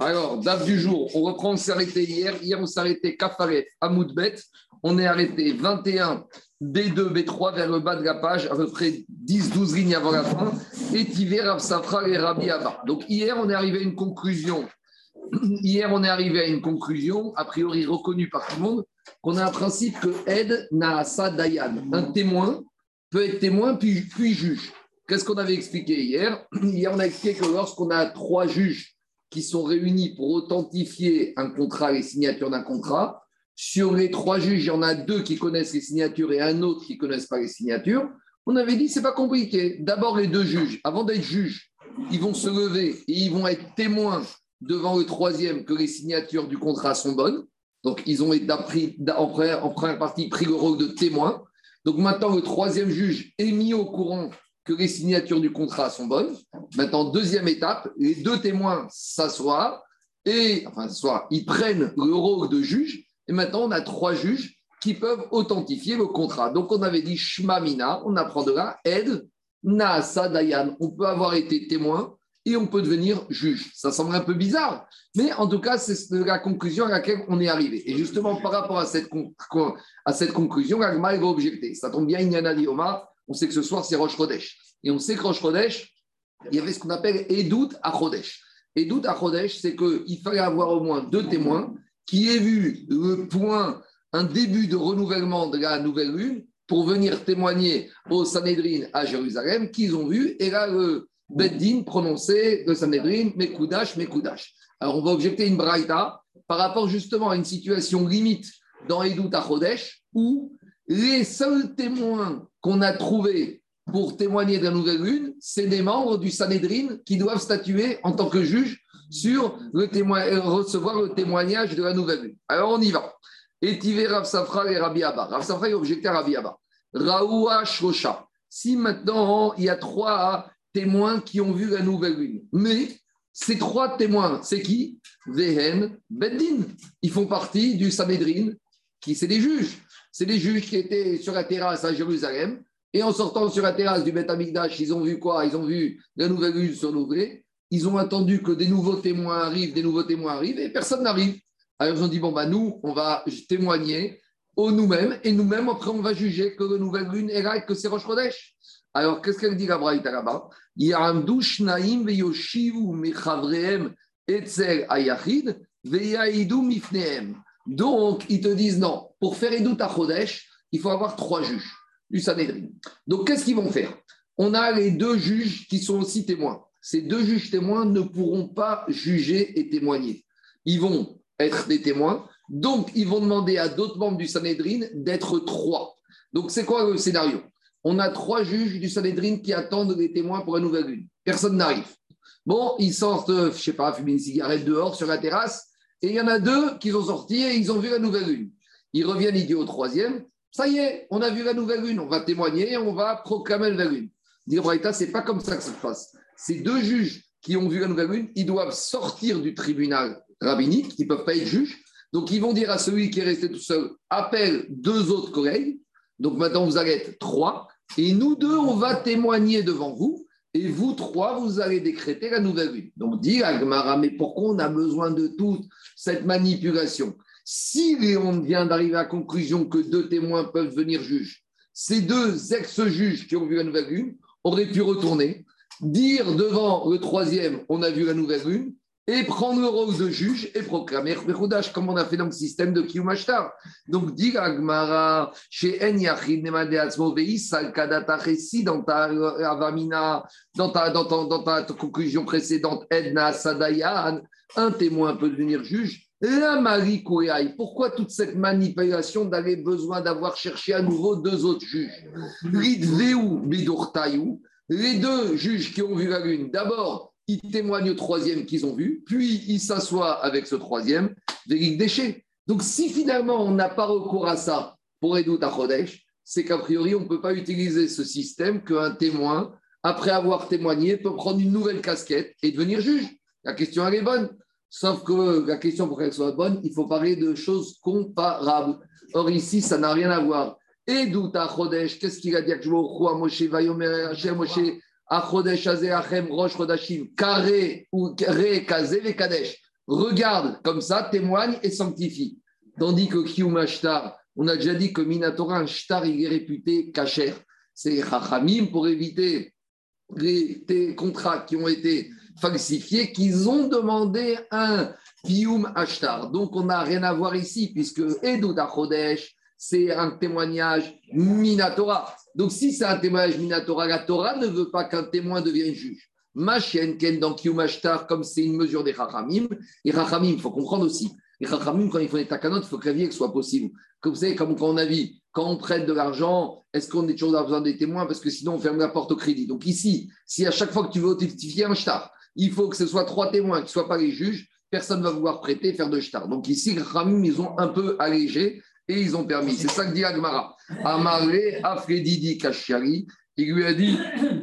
Alors, date du jour, on reprend, on s'est arrêté hier. Hier, on s'est arrêté Kafaret à Moudbet. On est arrêté 21 B2, B3 vers le bas de la page, à peu près 10-12 lignes avant la fin. Et Tiver, Safra et Rabbi Abba. Donc, hier, on est arrivé à une conclusion. Hier, on est arrivé à une conclusion, a priori reconnue par tout le monde, qu'on a un principe que Ed Naasa Dayan, un témoin, peut être témoin puis juge. Qu'est-ce qu'on avait expliqué hier? Hier, on a expliqué que lorsqu'on a trois juges qui sont réunis pour authentifier un contrat, les signatures d'un contrat. Sur les trois juges, il y en a deux qui connaissent les signatures et un autre qui ne connaissent pas les signatures. On avait dit, c'est pas compliqué. D'abord, les deux juges, avant d'être juges, ils vont se lever et ils vont être témoins devant le troisième que les signatures du contrat sont bonnes. Donc, ils ont appris, en, première, partie pris le rôle de témoin. Donc, maintenant, le troisième juge est mis au courant que les signatures du contrat sont bonnes. Maintenant, deuxième étape, les deux témoins s'assoient et, enfin, ils prennent le rôle de juge. Et maintenant, on a trois juges qui peuvent authentifier le contrat. Donc, on avait dit Shmamina, on apprend de là, Ed, Naasa, Dayan. On peut avoir été témoin et on peut devenir juge. Ça semble un peu bizarre, mais en tout cas, c'est la conclusion à laquelle on est arrivé. Et justement, par rapport à cette, conclusion, Agma va objecter. Ça tombe bien, Inyana Dioma, on sait que ce soir, c'est Roche Chodesh. Et on sait que Roche Chodesh, il y avait ce qu'on appelle Edout à Chodesh. Edout à Chodesh, c'est qu'il fallait avoir au moins deux témoins qui aient vu le point, un début de renouvellement de la nouvelle lune pour venir témoigner au Sanhedrin à Jérusalem, qu'ils ont vu. Et là, le Beddin prononçait le Sanhedrin, Mekoudash, Mekoudash. Alors, on va objecter une braïta par rapport justement à une situation limite dans Edout à Chodesh où les seuls témoins qu'on a trouvés pour témoigner de la nouvelle lune, c'est des membres du Sanhedrin qui doivent statuer en tant que juge sur le témoin, euh, recevoir le témoignage de la nouvelle lune. Alors on y va. Etivé Rav Safra et Rabbi Abba. Rav Safra est objecté à Rabbi Abba. Raoua Shosha. Si maintenant il y a trois témoins qui ont vu la nouvelle lune, mais ces trois témoins, c'est qui? Vehen, Beddin. Ils font partie du Sanhedrin, qui c'est des juges. C'est des juges qui étaient sur la terrasse à Jérusalem. Et en sortant sur la terrasse du Beth Amikdash, ils ont vu quoi? Ils ont vu la nouvelle lune se. Ils ont attendu que des nouveaux témoins arrivent, des nouveaux témoins arrivent, et personne n'arrive. Alors ils ont dit bon, bah, nous, on va témoigner au nous-mêmes, et nous-mêmes, après, on va juger que la nouvelle lune est là et que c'est Rosh Chodesh. Alors, qu'est-ce qu'elle dit la Braïta là-bas? Donc, ils te disent non, pour faire Edout à Chodesh, il faut avoir trois juges du Sanhedrin. Donc, qu'est-ce qu'ils vont faire? On a les deux juges qui sont aussi témoins. Ces deux juges témoins ne pourront pas juger et témoigner. Ils vont être des témoins, donc ils vont demander à d'autres membres du Sanhedrin d'être trois. Donc, c'est quoi le scénario? On a trois juges du Sanhedrin qui attendent des témoins pour la nouvelle lune. Personne n'arrive. Bon, ils sortent, je ne sais pas, fumer une cigarette dehors sur la terrasse. Et il y en a deux qui sont sortis et ils ont vu la nouvelle lune. Ils reviennent, ils disent au troisième, ça y est, on a vu la nouvelle lune, on va témoigner, on va proclamer la lune. Dire ce c'est pas comme ça que ça se passe. Ces deux juges qui ont vu la nouvelle lune, ils doivent sortir du tribunal rabbinique, ils ne peuvent pas être juges. Donc, ils vont dire à celui qui est resté tout seul, appelle deux autres collègues. Donc, maintenant, vous allez être trois. Et nous deux, on va témoigner devant vous. Et vous trois, vous allez décréter la nouvelle lune. Donc, dit Agmara, mais pourquoi on a besoin de toute cette manipulation? Si on vient d'arriver à la conclusion que deux témoins peuvent venir juges, ces deux ex-juges qui ont vu la nouvelle lune auraient pu retourner, dire devant le troisième, on a vu la nouvelle lune, et prendre le rôle de juge et proclamer comme on a fait dans le système de Kiyumashtar. Donc, dit Agmara, chez En Yachid Salkadata dans ta dans ta, dans, ta, dans ta conclusion précédente, Edna Sadayan, un témoin peut devenir juge. La Marie pourquoi toute cette manipulation d'aller besoin d'avoir cherché à nouveau deux autres juges? Ridveu Bidurtayu, les deux juges qui ont vu la lune, d'abord, ils témoignent au troisième qu'ils ont vu, puis ils s'assoient avec ce troisième, des déchets. Donc, si finalement on n'a pas recours à ça pour Edout à c'est qu'a priori, on ne peut pas utiliser ce système qu'un témoin, après avoir témoigné, peut prendre une nouvelle casquette et devenir juge. La question, elle est bonne. Sauf que la question, pour qu'elle soit bonne, il faut parler de choses comparables. Or, ici, ça n'a rien à voir. Edout à qu'est-ce qu'il a dit à Moshe, Moshe, Regarde, comme ça, témoigne et sanctifie. Tandis que Kiyum on a déjà dit que Minatora, un il est réputé kacher. C'est Chachamim pour éviter les, contrats qui ont été falsifiés, qu'ils ont demandé un Kiyum Ashtar. Donc, on n'a rien à voir ici, puisque Edou Chodesh, c'est un témoignage Minatora. Donc, si c'est un témoignage Minatora, la Torah ne veut pas qu'un témoin devienne juge. Ma chienne, Ken, dans Kiyum Ashtar, comme c'est une mesure des Chachamim, et Chachamim, il faut comprendre aussi, les Chachamim, quand ils font des takanot, il faut que la vie soit possible. Comme vous savez, comme quand on a vu, quand on prête de l'argent, est-ce qu'on est toujours besoin des témoins? Parce que sinon, on ferme la porte au crédit. Donc ici, si à chaque fois que tu veux authentifier un shtar, il faut que ce soit trois témoins qui ne soient pas les juges, personne ne va vouloir prêter, faire de shtar. Donc ici, les Chachamim, ils ont un peu allégé et ils ont permis. C'est ça que dit Agmara. Amaré Afredidi Kashiari, il lui a dit,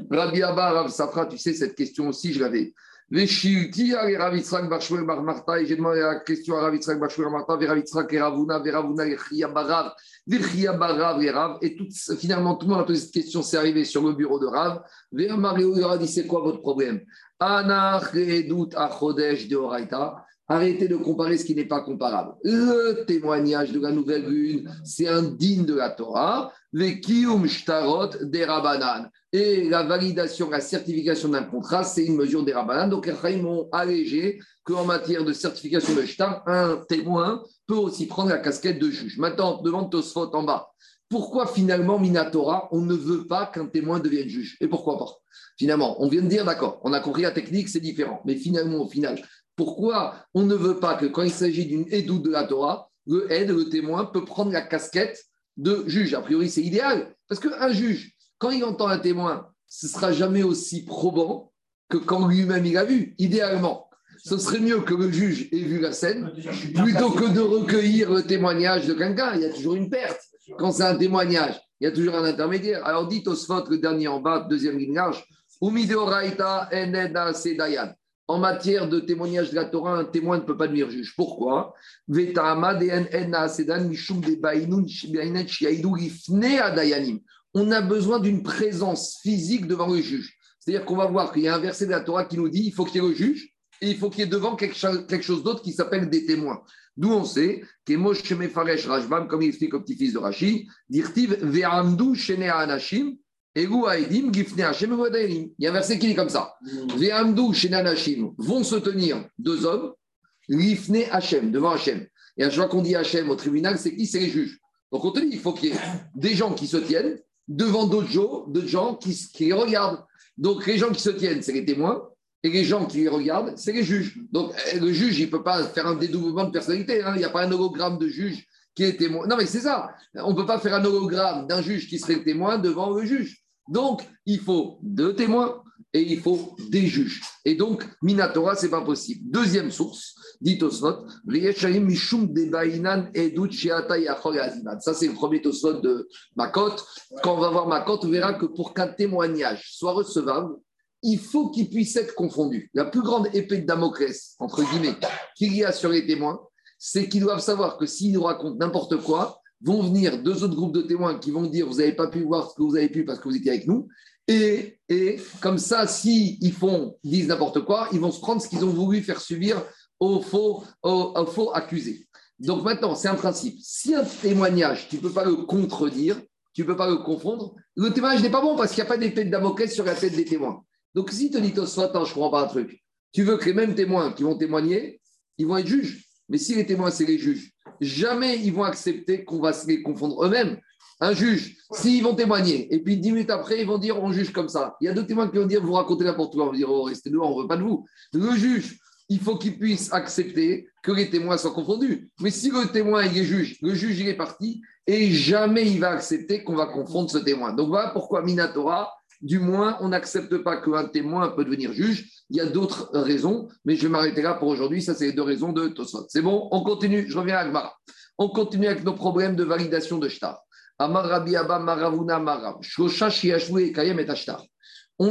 Rabbi Abba, Rav Safra, tu sais, cette question aussi, je l'avais. Veshilti, Ravitzrak Bachouer Bar Marta, et j'ai demandé la question à Ravitzrak Bachouer Marta, Veravitzrak et Ravuna, Veravuna et Chia Barav, Verchia Barav et Rav, et finalement tout le monde a posé cette question, c'est arrivé sur le bureau de Rav. Veamario leur a dit c'est quoi votre problème? Anach Redut Achodesh de. Arrêtez de comparer ce qui n'est pas comparable. Le témoignage de la nouvelle lune, c'est un digne de la Torah. Le shtarot des Rabanan. Et la validation, la certification d'un contrat, c'est une mesure des Rabanan. Donc, les ont allégé qu'en matière de certification de shtar, un témoin peut aussi prendre la casquette de juge. Maintenant, devant Tosfot en bas, pourquoi finalement, Minatora, on ne veut pas qu'un témoin devienne juge? Et pourquoi pas? Finalement, on vient de dire, d'accord, on a compris la technique, c'est différent. Mais finalement, au final, pourquoi on ne veut pas que quand il s'agit d'une édoute de la Torah, le aide, le témoin, peut prendre la casquette de juge? A priori, c'est idéal. Parce qu'un juge, quand il entend un témoin, ce sera jamais aussi probant que quand lui-même il a vu, idéalement. Ce serait mieux que le juge ait vu la scène plutôt que de recueillir le témoignage de quelqu'un. Il y a toujours une perte. Quand c'est un témoignage, il y a toujours un intermédiaire. Alors dit Osphot, le dernier en bas, deuxième ligne large, Umideoraita eneda sedayan. En matière de témoignage de la Torah, un témoin ne peut pas devenir juge. Pourquoi? On a besoin d'une présence physique devant le juge. C'est-à-dire qu'on va voir qu'il y a un verset de la Torah qui nous dit il faut qu'il y ait le juge et il faut qu'il y ait devant quelque chose d'autre qui s'appelle des témoins. D'où on sait Moshe Mefaresh Rajbam, comme il explique au petit-fils de Rashi, Dirtiv Ve'amdu Shene Anashim, il y a un verset qui dit comme ça vont se tenir deux hommes, Lifne Hachem, devant Hachem. Et à chaque fois qu'on dit Hachem au tribunal, c'est qui? C'est les juges. Donc on te dit il faut qu'il y ait des gens qui se tiennent devant d'autres gens qui, qui les regardent. Donc les gens qui se tiennent, c'est les témoins. Et les gens qui les regardent, c'est les juges. Donc eh, le juge, il ne peut pas faire un dédoublement de personnalité. Hein. Il n'y a pas un hologramme de juge qui est témoin. Non, mais c'est ça. On ne peut pas faire un hologramme d'un juge qui serait témoin devant le juge. Donc, il faut deux témoins et il faut des juges. Et donc, Minatora, ce n'est pas possible. Deuxième source, dit Mishum Ça, c'est le premier Tosfot de Makot. Quand on va voir Makot, on verra que pour qu'un témoignage soit recevable, il faut qu'il puisse être confondu. La plus grande épée de Damoclès, entre guillemets, qu'il y a sur les témoins, c'est qu'ils doivent savoir que s'ils nous racontent n'importe quoi, vont venir deux autres groupes de témoins qui vont dire vous n'avez pas pu voir ce que vous avez pu parce que vous étiez avec nous. Et, et comme ça, s'ils ils font, disent n'importe quoi, ils vont se prendre ce qu'ils ont voulu faire subir aux faux, aux, faux accusés. Donc maintenant, c'est un principe. Si un témoignage, tu ne peux pas le contredire, tu ne peux pas le confondre, le témoignage n'est pas bon parce qu'il n'y a pas d'épée de Damoclès sur la tête des témoins. Donc si tu dis, attends, je ne comprends pas un truc, tu veux que les mêmes témoins qui vont témoigner, ils vont être juges. Mais si les témoins, c'est les juges, jamais ils vont accepter qu'on va se les confondre eux-mêmes. Un juge, s'ils vont témoigner, et puis dix minutes après, ils vont dire on juge comme ça. Il y a d'autres témoins qui vont dire vous racontez n'importe quoi. On va dire oh, restez dehors, on ne veut pas de vous. Le juge, il faut qu'il puisse accepter que les témoins soient confondus. Mais si le témoin il est juge, le juge il est parti, et jamais il va accepter qu'on va confondre ce témoin. Donc voilà pourquoi Minatora, du moins, on n'accepte pas qu'un témoin peut devenir juge. Il y a d'autres raisons, mais je vais m'arrêter là pour aujourd'hui. Ça, c'est les deux raisons de Tosfot. C'est bon? On continue. Je reviens à Agmara. On continue avec nos problèmes de validation de shtar. On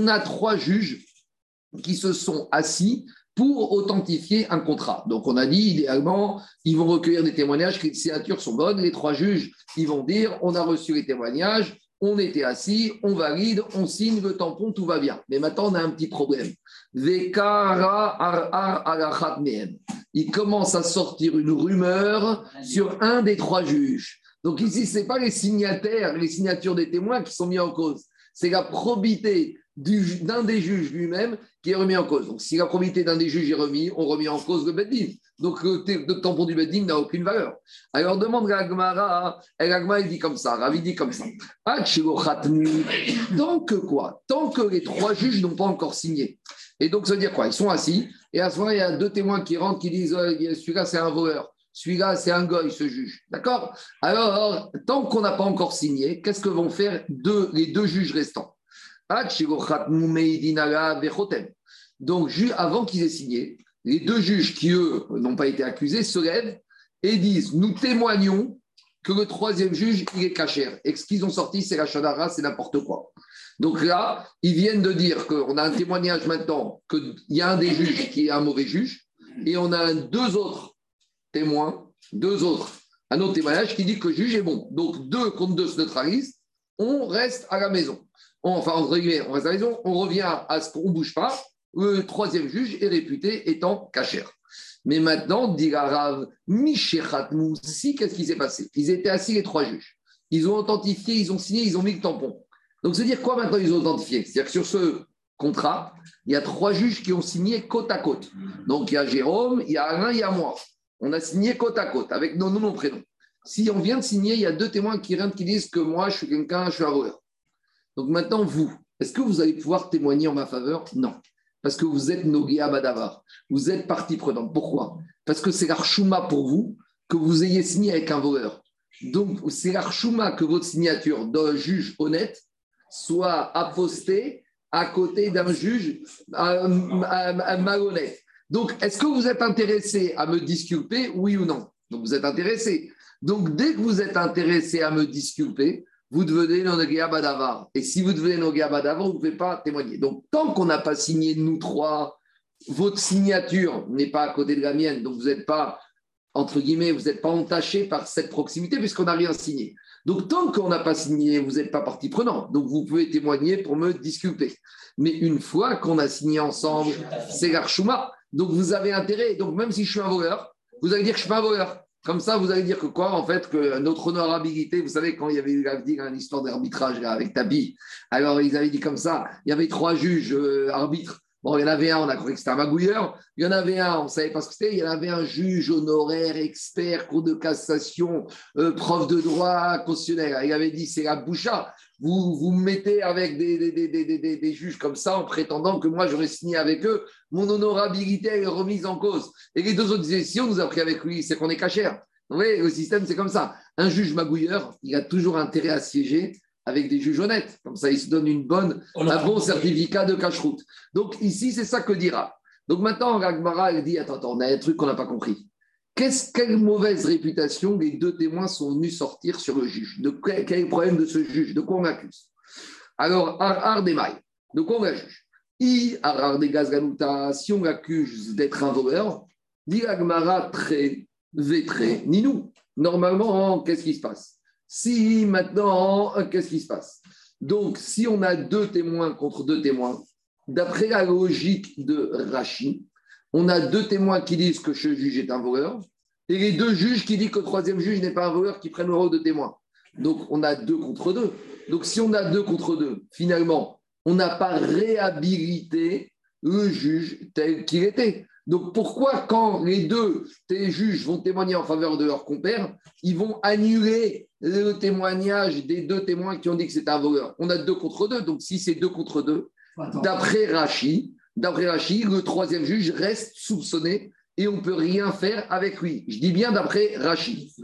a trois juges qui se sont assis pour authentifier un contrat. Donc, on a dit, idéalement, ils vont recueillir des témoignages, les signatures sont bonnes. Les trois juges, ils vont dire, on a reçu les témoignages, on était assis, on valide, on signe le tampon, tout va bien. Mais maintenant, on a un petit problème. Il commence à sortir une rumeur sur un des trois juges. Donc ici, ce n'est pas les signataires, les signatures des témoins qui sont mis en cause. C'est la probité d'un des juges lui-même qui est remis en cause. Donc, si la probité d'un des juges est remis, on remet en cause le Beddin. Donc, le, tampon du Beddin n'a aucune valeur. Alors, demande à Agmara, et Agmara, il dit comme ça, Ravi dit comme ça. Tant que quoi? Tant que les trois juges n'ont pas encore signé. Et donc, ça veut dire quoi? Ils sont assis, et à ce moment-là, il y a deux témoins qui rentrent qui disent celui-là, c'est un voleur. Celui-là, c'est un goy, ce juge. D'accord? Alors, tant qu'on n'a pas encore signé, qu'est-ce que vont faire les deux juges restants? Donc, avant qu'ils aient signé, les deux juges qui, eux, n'ont pas été accusés, se lèvent et disent Nous témoignons que le troisième juge, il est cachère. Et ce qu'ils ont sorti, c'est la Shadara, c'est n'importe quoi. Donc là, ils viennent de dire qu'on a un témoignage maintenant, qu'il y a un des juges qui est un mauvais juge, et on a deux autres témoins, deux autres, un autre témoignage qui dit que le juge est bon. Donc deux contre deux se neutralisent, on reste à la maison enfin, entre guillemets, on on revient à ce qu'on ne bouge pas. Le troisième juge est réputé étant cachère. Mais maintenant, dit l'arabe, si qu'est-ce qui s'est passé? Ils étaient assis les trois juges. Ils ont authentifié, ils ont signé, ils ont mis le tampon. Donc, c'est dire quoi maintenant ils ont authentifié? C'est-à-dire que sur ce contrat, il y a trois juges qui ont signé côte à côte. Donc, il y a Jérôme, il y a Alain, il y a moi. On a signé côte à côte avec nos noms, nos prénoms. Si on vient de signer, il y a deux témoins qui rentrent qui disent que moi, je suis quelqu'un, je suis un. Donc maintenant, vous, est-ce que vous allez pouvoir témoigner en ma faveur? Non. Parce que vous êtes Nogia Badavar. Vous êtes partie prenante. Pourquoi? Parce que c'est l'archouma pour vous que vous ayez signé avec un voleur. Donc, c'est l'archouma que votre signature d'un juge honnête soit apostée à côté d'un juge malhonnête. Donc, est-ce que vous êtes intéressé à me disculper, oui ou non? Donc, vous êtes intéressé. Donc, dès que vous êtes intéressé à me disculper, vous devenez Nogia Badavar. Et si vous devenez Nogia Badavar, vous ne pouvez pas témoigner. Donc, tant qu'on n'a pas signé, nous trois, votre signature n'est pas à côté de la mienne, donc vous n'êtes pas, entre guillemets, vous n'êtes pas entaché par cette proximité puisqu'on n'a rien signé. Donc, tant qu'on n'a pas signé, vous n'êtes pas partie prenante. Donc, vous pouvez témoigner pour me disculper. Mais une fois qu'on a signé ensemble, c'est l'Archouma. Donc, vous avez intérêt. Donc, même si je suis un voleur, vous allez dire que je suis pas un voleur. Comme ça, vous allez dire que quoi En fait, que notre honorabilité, vous savez, quand il y avait eu une histoire d'arbitrage avec Tabi, alors ils avaient dit comme ça il y avait trois juges euh, arbitres. Bon, il y en avait un, on a cru que c'était un magouilleur. Il y en avait un, on ne savait pas ce que c'était. Il y en avait un juge honoraire, expert, cours de cassation, euh, prof de droit constitutionnel. Il avait dit c'est la boucha. Vous vous mettez avec des, des, des, juges comme ça en prétendant que moi j'aurais signé avec eux. Mon honorabilité est remise en cause. Et les deux autres disaient si on nous a pris avec lui, c'est qu'on est cachère. Vous voyez, le système, c'est comme ça. Un juge magouilleur, il a toujours intérêt à siéger avec des juges honnêtes. Comme ça, il se donne une bonne, un bon certificat de cache-route. Donc ici, c'est ça que dira. Donc maintenant, Ragmara, elle dit, attends, attends, on a un truc qu'on n'a pas compris. Quelle mauvaise réputation les deux témoins sont venus sortir sur le juge? De quel, est le problème de ce juge? De quoi on l'accuse? Alors, Ar de quoi on la juge I, Ar si on l'accuse d'être un voleur, dit Agmara très vétré, ni nous. Normalement, qu'est-ce qui se passe? Si maintenant, qu'est-ce qui se passe? Donc, si on a deux témoins contre deux témoins, d'après la logique de Rachid, on a deux témoins qui disent que ce juge est un voleur, et les deux juges qui disent que le troisième juge n'est pas un voleur qui prennent le rôle de témoin. Donc, on a deux contre deux. Donc, si on a deux contre deux, finalement, on n'a pas réhabilité le juge tel qu'il était. Donc pourquoi quand les deux juges vont témoigner en faveur de leur compère, ils vont annuler le témoignage des deux témoins qui ont dit que c'est un voleur? On a deux contre deux, donc si c'est deux contre deux, d'après Rachi, d'après Rachi, le troisième juge reste soupçonné et on ne peut rien faire avec lui. Je dis bien d'après Rachi.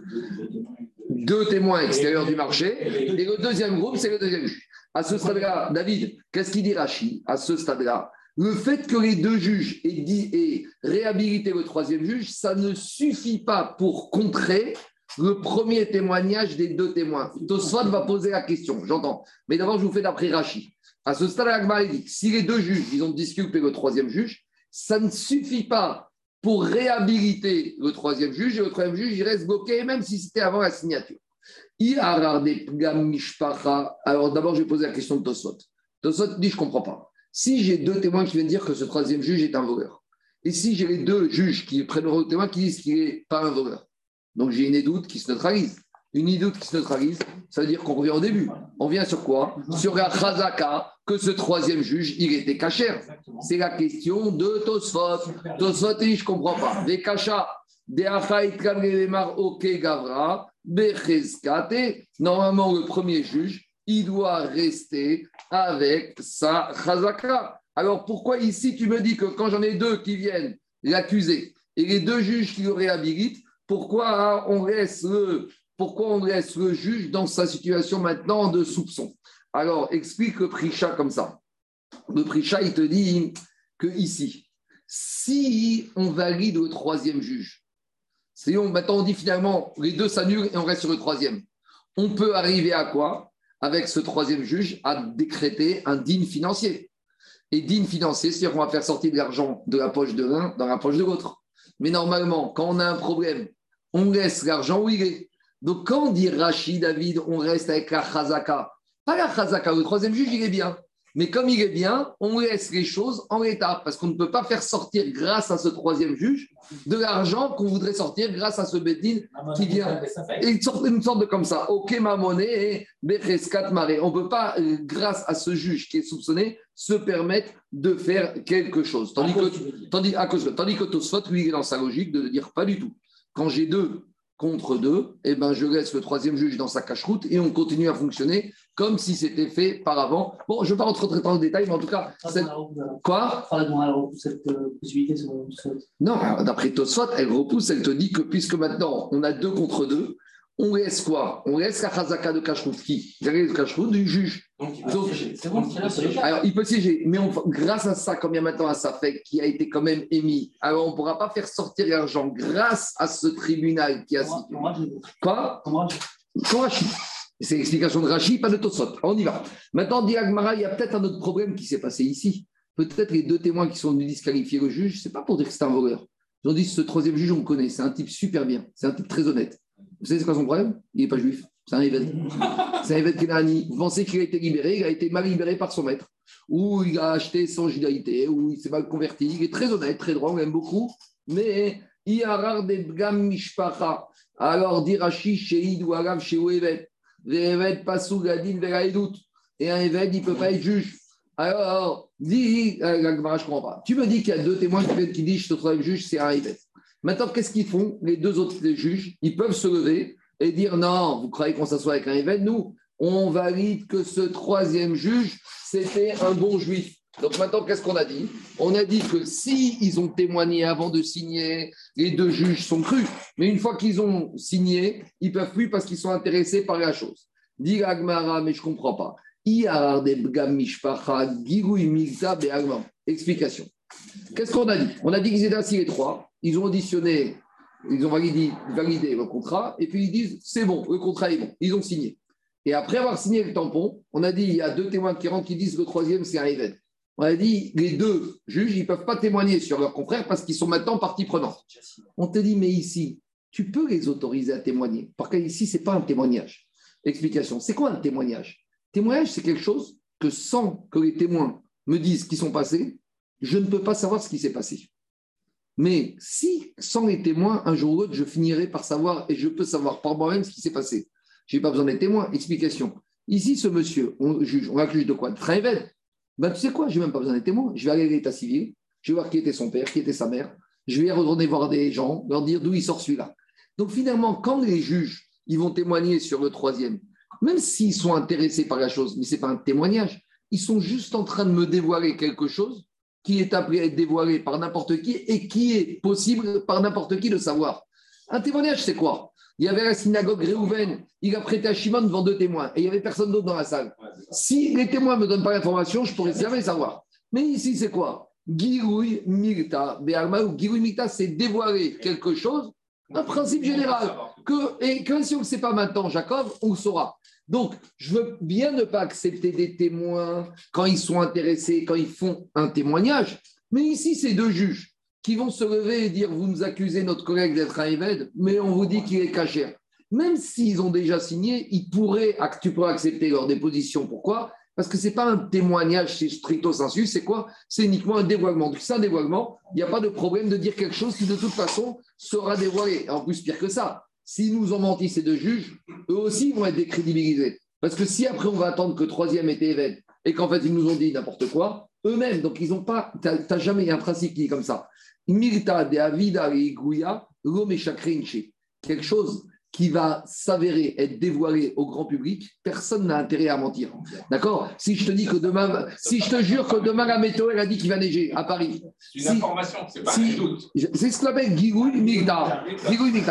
Deux témoins extérieurs du marché et le deuxième groupe, c'est le deuxième juge. À ce stade-là, David, qu'est-ce qu'il dit Rachi À ce stade-là, le fait que les deux juges aient, dit, et réhabilité le troisième juge, ça ne suffit pas pour contrer le premier témoignage des deux témoins. Tosfot va poser la question, j'entends. Mais d'abord, je vous fais d'après Rachi. À ce stade, Agmar dit si les deux juges, ils ont discuté le troisième juge, ça ne suffit pas pour réhabiliter le troisième juge et le troisième juge, il reste bloqué, même si c'était avant la signature. Alors d'abord, je vais poser la question de Tosot. Tosot dit, je ne comprends pas. Si j'ai deux témoins qui viennent dire que ce troisième juge est un voleur, et si j'ai les deux juges qui prennent le témoin qui disent qu'il n'est pas un voleur, donc j'ai une doute qui se neutralise. Une doute qui se neutralise, ça veut dire qu'on revient au début. On vient sur quoi? Sur la chazaka, que ce troisième juge, il était cachère. C'est la question de Tosfot. Tosfot, je ne comprends pas. Des kachas, des ok gavra, Normalement, le premier juge, il doit rester avec sa chazaka. Alors pourquoi ici tu me dis que quand j'en ai deux qui viennent l'accuser et les deux juges qui le réhabilitent, pourquoi on laisse le, pourquoi on laisse le juge dans sa situation maintenant de soupçon Alors explique le Prisha comme ça. Le Prisha, il te dit que ici, si on valide le troisième juge, si on, maintenant on dit finalement les deux s'annulent et on reste sur le troisième, on peut arriver à quoi? Avec ce troisième juge, à décréter un digne financier. Et digne financier, c'est-à-dire qu'on va faire sortir de l'argent de la poche de l'un dans la poche de l'autre. Mais normalement, quand on a un problème, on laisse l'argent où il est. Donc quand on dit Rachid, David, on reste avec la chazaka. Pas la chazaka, le troisième juge, il est bien. Mais comme il est bien, on laisse les choses en l'état, parce qu'on ne peut pas faire sortir, grâce à ce troisième juge, de l'argent qu'on voudrait sortir grâce à ce bédine qui vient. Et une sorte, une sorte de comme ça, ok ma monnaie, Bereskat maré. On ne peut pas, euh, grâce à ce juge qui est soupçonné, se permettre de faire quelque chose. Tandis que, tandis, à cause, tandis que Tosfot, lui, il est dans sa logique de dire pas du tout. Quand j'ai deux contre deux, eh ben, je laisse le troisième juge dans sa cache-route et on continue à fonctionner comme si c'était fait par avant. Bon, je ne vais pas rentrer dans le détail, mais en tout cas. Quoi? Cette euh, Non, d'après Tosfot, elle repousse, elle te dit que puisque maintenant on a deux contre deux, on laisse quoi? On laisse la chazaka de Kashrut qui de Kashrut du juge. Donc, il peut siéger. alors, il peut siéger, mais grâce à ça, comme il y a maintenant un SAFEC qui a été quand même émis, alors on ne pourra pas faire sortir l'argent grâce à ce tribunal qui a Quoi? C'est l'explication de Rachi, pas de Tosot. On y va. Maintenant, dit Agmara, il y a peut-être un autre problème qui s'est passé ici. Peut-être les deux témoins qui sont venus disqualifier le juge, c'est pas pour dire que c'est un voleur. Ils ont dit ce troisième juge, on le connaît, c'est un type super bien, c'est un type très honnête. Vous savez c'est quoi son problème? Il n'est pas juif. C'est un évêque. C'est un évêque. Vous pensez qu'il a été libéré? Il a été mal libéré par son maître. Ou il a acheté sans judaïté, ou il s'est mal converti. Il est très honnête, très droit, on l'aime beaucoup. Mais rare des bgam mishpacha. Alors, dirachi sheid ou arav chez Evet. Evet pasou gadin. Et un évêque, il ne peut pas être juge. Alors, dis, euh, je ne comprends pas. Tu me dis qu'il y a deux témoins qui disent que ce juge, c'est un évêque. Maintenant, qu'est-ce qu'ils font Les deux autres juges, ils peuvent se lever et dire non, vous croyez qu'on s'assoit avec un évêque? Nous, on valide que ce troisième juge, c'était un bon juif. Donc maintenant, qu'est-ce qu'on a dit? On a dit que si ils ont témoigné avant de signer, les deux juges sont crus. Mais une fois qu'ils ont signé, ils peuvent plus parce qu'ils sont intéressés par la chose. Dit Agmara, mais je comprends pas. Explication. Qu'est-ce qu'on a dit? On a dit qu'ils étaient assis les trois ils ont auditionné, ils ont validé, le contrat, et puis ils disent c'est bon, le contrat est bon. Ils ont signé. Et après avoir signé le tampon, on a dit il y a deux témoins qui rentrent qui disent le troisième c'est un évêque. On a dit les deux juges, ils ne peuvent pas témoigner sur leur confrère parce qu'ils sont maintenant partie prenante. On te dit mais ici, tu peux les autoriser à témoigner. Parce qu'ici, ce n'est pas un témoignage. Explication. C'est quoi un témoignage? Témoignage, c'est quelque chose que sans que les témoins me disent ce qui sont passés, je ne peux pas savoir ce qui s'est passé. Mais si, sans les témoins, un jour ou l'autre, je finirai par savoir, et je peux savoir par moi-même ce qui s'est passé. Je n'ai pas besoin des témoins. Explication. Ici, ce monsieur, on juge, on accuse de quoi? Bête. Ben, tu sais quoi? Je n'ai même pas besoin des témoins. Je vais aller à l'état civil, je vais voir qui était son père, qui était sa mère. Je vais retourner voir des gens, leur dire d'où il sort celui-là. Donc finalement, quand les juges ils vont témoigner sur le troisième, même s'ils sont intéressés par la chose, mais ce n'est pas un témoignage, ils sont juste en train de me dévoiler quelque chose qui est appelé à être dévoilé par n'importe qui et qui est possible par n'importe qui de savoir. Un témoignage, c'est quoi? Il y avait la synagogue Réhouven, il a prêté à Shimon devant deux témoins et il n'y avait personne d'autre dans la salle. si les témoins ne me donnent pas l'information, je pourrais jamais savoir. Mais ici, c'est quoi? Giroui Mirta, ou Giroui Mirta, c'est dévoiler quelque chose, un principe général. Que, et que si on ne sait pas maintenant, Jacob, on le saura. Donc, je veux bien ne pas accepter des témoins quand ils sont intéressés, quand ils font un témoignage. Mais ici, c'est deux juges qui vont se lever et dire Vous nous accusez notre collègue d'être un évêque, mais on vous dit qu'il est caché. même s'ils ont déjà signé, tu pourrais accepter leur déposition. Pourquoi? Parce que ce n'est pas un témoignage c'est stricto sensu, c'est quoi? C'est uniquement un dévoilement. Donc, c'est un dévoilement, il n'y a pas de problème de dire quelque chose qui, de toute façon, sera dévoilé. En plus, pire que ça, s'ils nous ont menti ces deux juges, eux aussi vont être décrédibilisés. Parce que si après, on va attendre que troisième était évêque et qu'en fait, ils nous ont dit n'importe quoi, eux-mêmes, donc ils n'ont pas, tu n'as jamais un principe qui est comme ça. Milta de Avida quelque chose qui va s'avérer être dévoilé au grand public, personne n'a intérêt à mentir. D'accord? Si je te dis que demain, si je te jure que demain la météo elle a dit qu'il va neiger à Paris. C'est une information, c'est pas un doute. C'est ce qu'on appelle Gigoui Migda.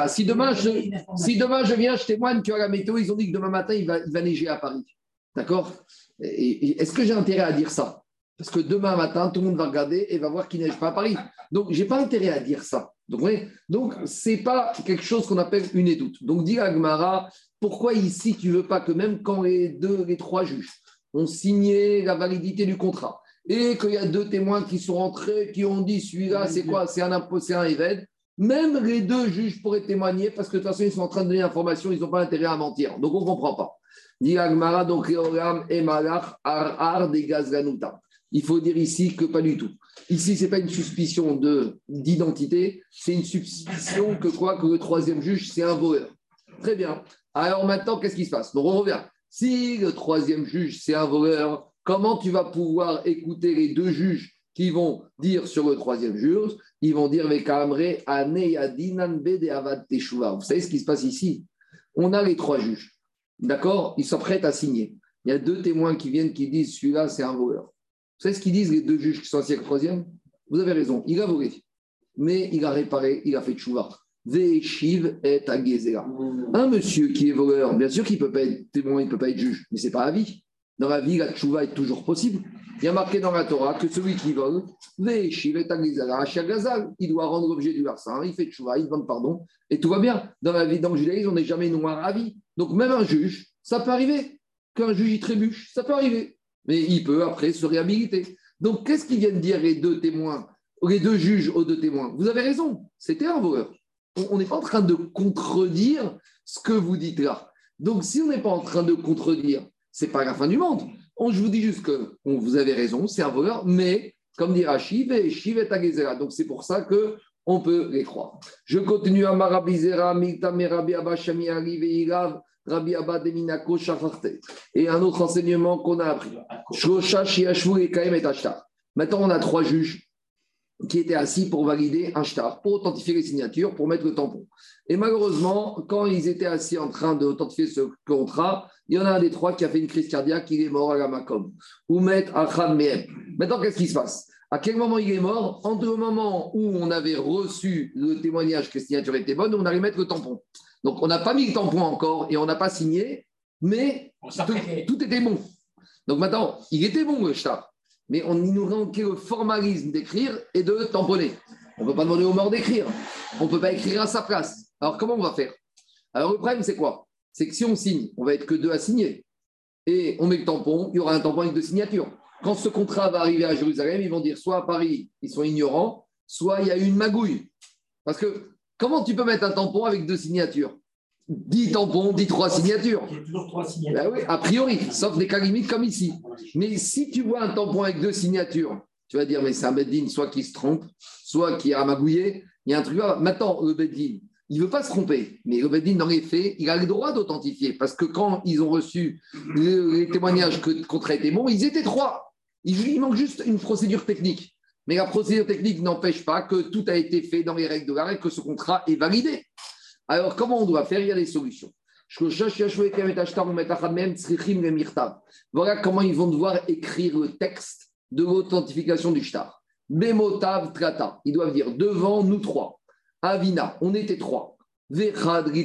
Si demain je, si demain je viens, je témoigne que la météo, ils ont dit que demain matin il va, il va neiger à Paris. D'accord? Est-ce que j'ai intérêt à dire ça? Parce que demain matin, tout le monde va regarder et va voir qu'il neige pas à Paris. Donc, j'ai pas intérêt à dire ça. Donc, ce n'est pas quelque chose qu'on appelle une édoute. Donc, dit Agmara, pourquoi ici tu veux pas que même quand les deux, les trois juges ont signé la validité du contrat et qu'il y a deux témoins qui sont rentrés, qui ont dit celui-là, c'est quoi? C'est un impôt, c'est un évêque. Même les deux juges pourraient témoigner parce que de toute façon, ils sont en train de donner l'information, ils n'ont pas intérêt à mentir. Donc, on ne comprend pas. Dit Agmara, donc, Il faut dire ici que pas du tout. Ici, ce n'est pas une suspicion d'identité, c'est une suspicion que Que le troisième juge, c'est un voleur. Très bien. Alors maintenant, qu'est-ce qui se passe? Donc on revient. Si le troisième juge, c'est un voleur, comment tu vas pouvoir écouter les deux juges qui vont dire sur le troisième juge? Ils vont dire Vous savez ce qui se passe ici? On a les trois juges. D'accord? Ils prêts à signer. Il y a deux témoins qui viennent qui disent Celui-là, c'est un voleur. Vous savez ce qu'ils disent, les deux juges qui sont au siècle troisième? Vous avez raison, il a volé, mais il a réparé, il a fait tchouva. Veshiv et. Un monsieur qui est voleur, bien sûr qu'il ne peut pas être témoin, il ne peut pas être juge, mais ce n'est pas la vie. Dans la vie, la tchouva est toujours possible. Il y a marqué dans la Torah que celui qui vole, Veshiv et il doit rendre l'objet du larcin, il fait tchouva, il demande pardon, et tout va bien. Dans la vie, dans le on n'est jamais noir à vie. Donc même un juge, ça peut arriver. Qu'un juge y trébuche, ça peut arriver mais il peut après se réhabiliter. Donc, qu'est-ce qu'ils viennent dire les deux témoins, les deux juges aux deux témoins? Vous avez raison, c'était un voleur. On n'est pas en train de contredire ce que vous dites là. Donc, si on n'est pas en train de contredire, c'est pas la fin du monde. On, je vous dis juste que vous avez raison, c'est un voleur, mais comme dit Rachiv, et Shiv est Donc, c'est pour ça que on peut les croire. Je continue à Marabizera, Mikta Merabi Abashami, Arrive, Ilav, Rabbi Abba Deminako Et un autre enseignement qu'on a appris. Maintenant, on a trois juges qui étaient assis pour valider un shtar, pour authentifier les signatures, pour mettre le tampon. Et malheureusement, quand ils étaient assis en train d'authentifier ce contrat, il y en a un des trois qui a fait une crise cardiaque, il est mort à la Macom. Oumet Achad Mehem. Maintenant, qu'est-ce qui se passe? À quel moment il est mort? Entre le moment où on avait reçu le témoignage que la signature était bonne, on allait mettre le tampon. Donc, on n'a pas mis le tampon encore et on n'a pas signé, mais tout, était bon. Donc maintenant, il était bon le shtar, mais on, nous manquait le formalisme d'écrire et de tamponner. On ne peut pas demander au mort d'écrire. On ne peut pas écrire à sa place. Alors, comment on va faire? Alors, le problème, c'est quoi? C'est que si on signe, on va être que deux à signer. Et on met le tampon, il y aura un tampon avec deux signatures. Quand ce contrat va arriver à Jérusalem, ils vont dire soit à Paris, ils sont ignorants, soit il y a eu une magouille. Parce que Comment tu peux mettre un tampon avec deux signatures? 10 tampons, 10 trois signatures. Il y a toujours trois signatures. Ben oui, a priori, sauf des cas limites comme ici. Mais si tu vois un tampon avec deux signatures, tu vas dire, mais c'est un Beddin, soit qui se trompe, soit qui a magouillé. Il y a un truc là. Maintenant, le Beddin, il ne veut pas se tromper. Mais le Beddin, dans les faits, il a le droit d'authentifier. Parce que quand ils ont reçu les, témoignages que le contrat était bon, ils étaient trois. il manque juste une procédure technique. Mais la procédure technique n'empêche pas que tout a été fait dans les règles de l'arrêt, que ce contrat est validé. Alors, comment on doit faire? Il y a des solutions. Voilà comment ils vont devoir écrire le texte de l'authentification du shtar. Bemotav trata. Ils doivent dire devant nous trois. Avina, on était trois. Vechad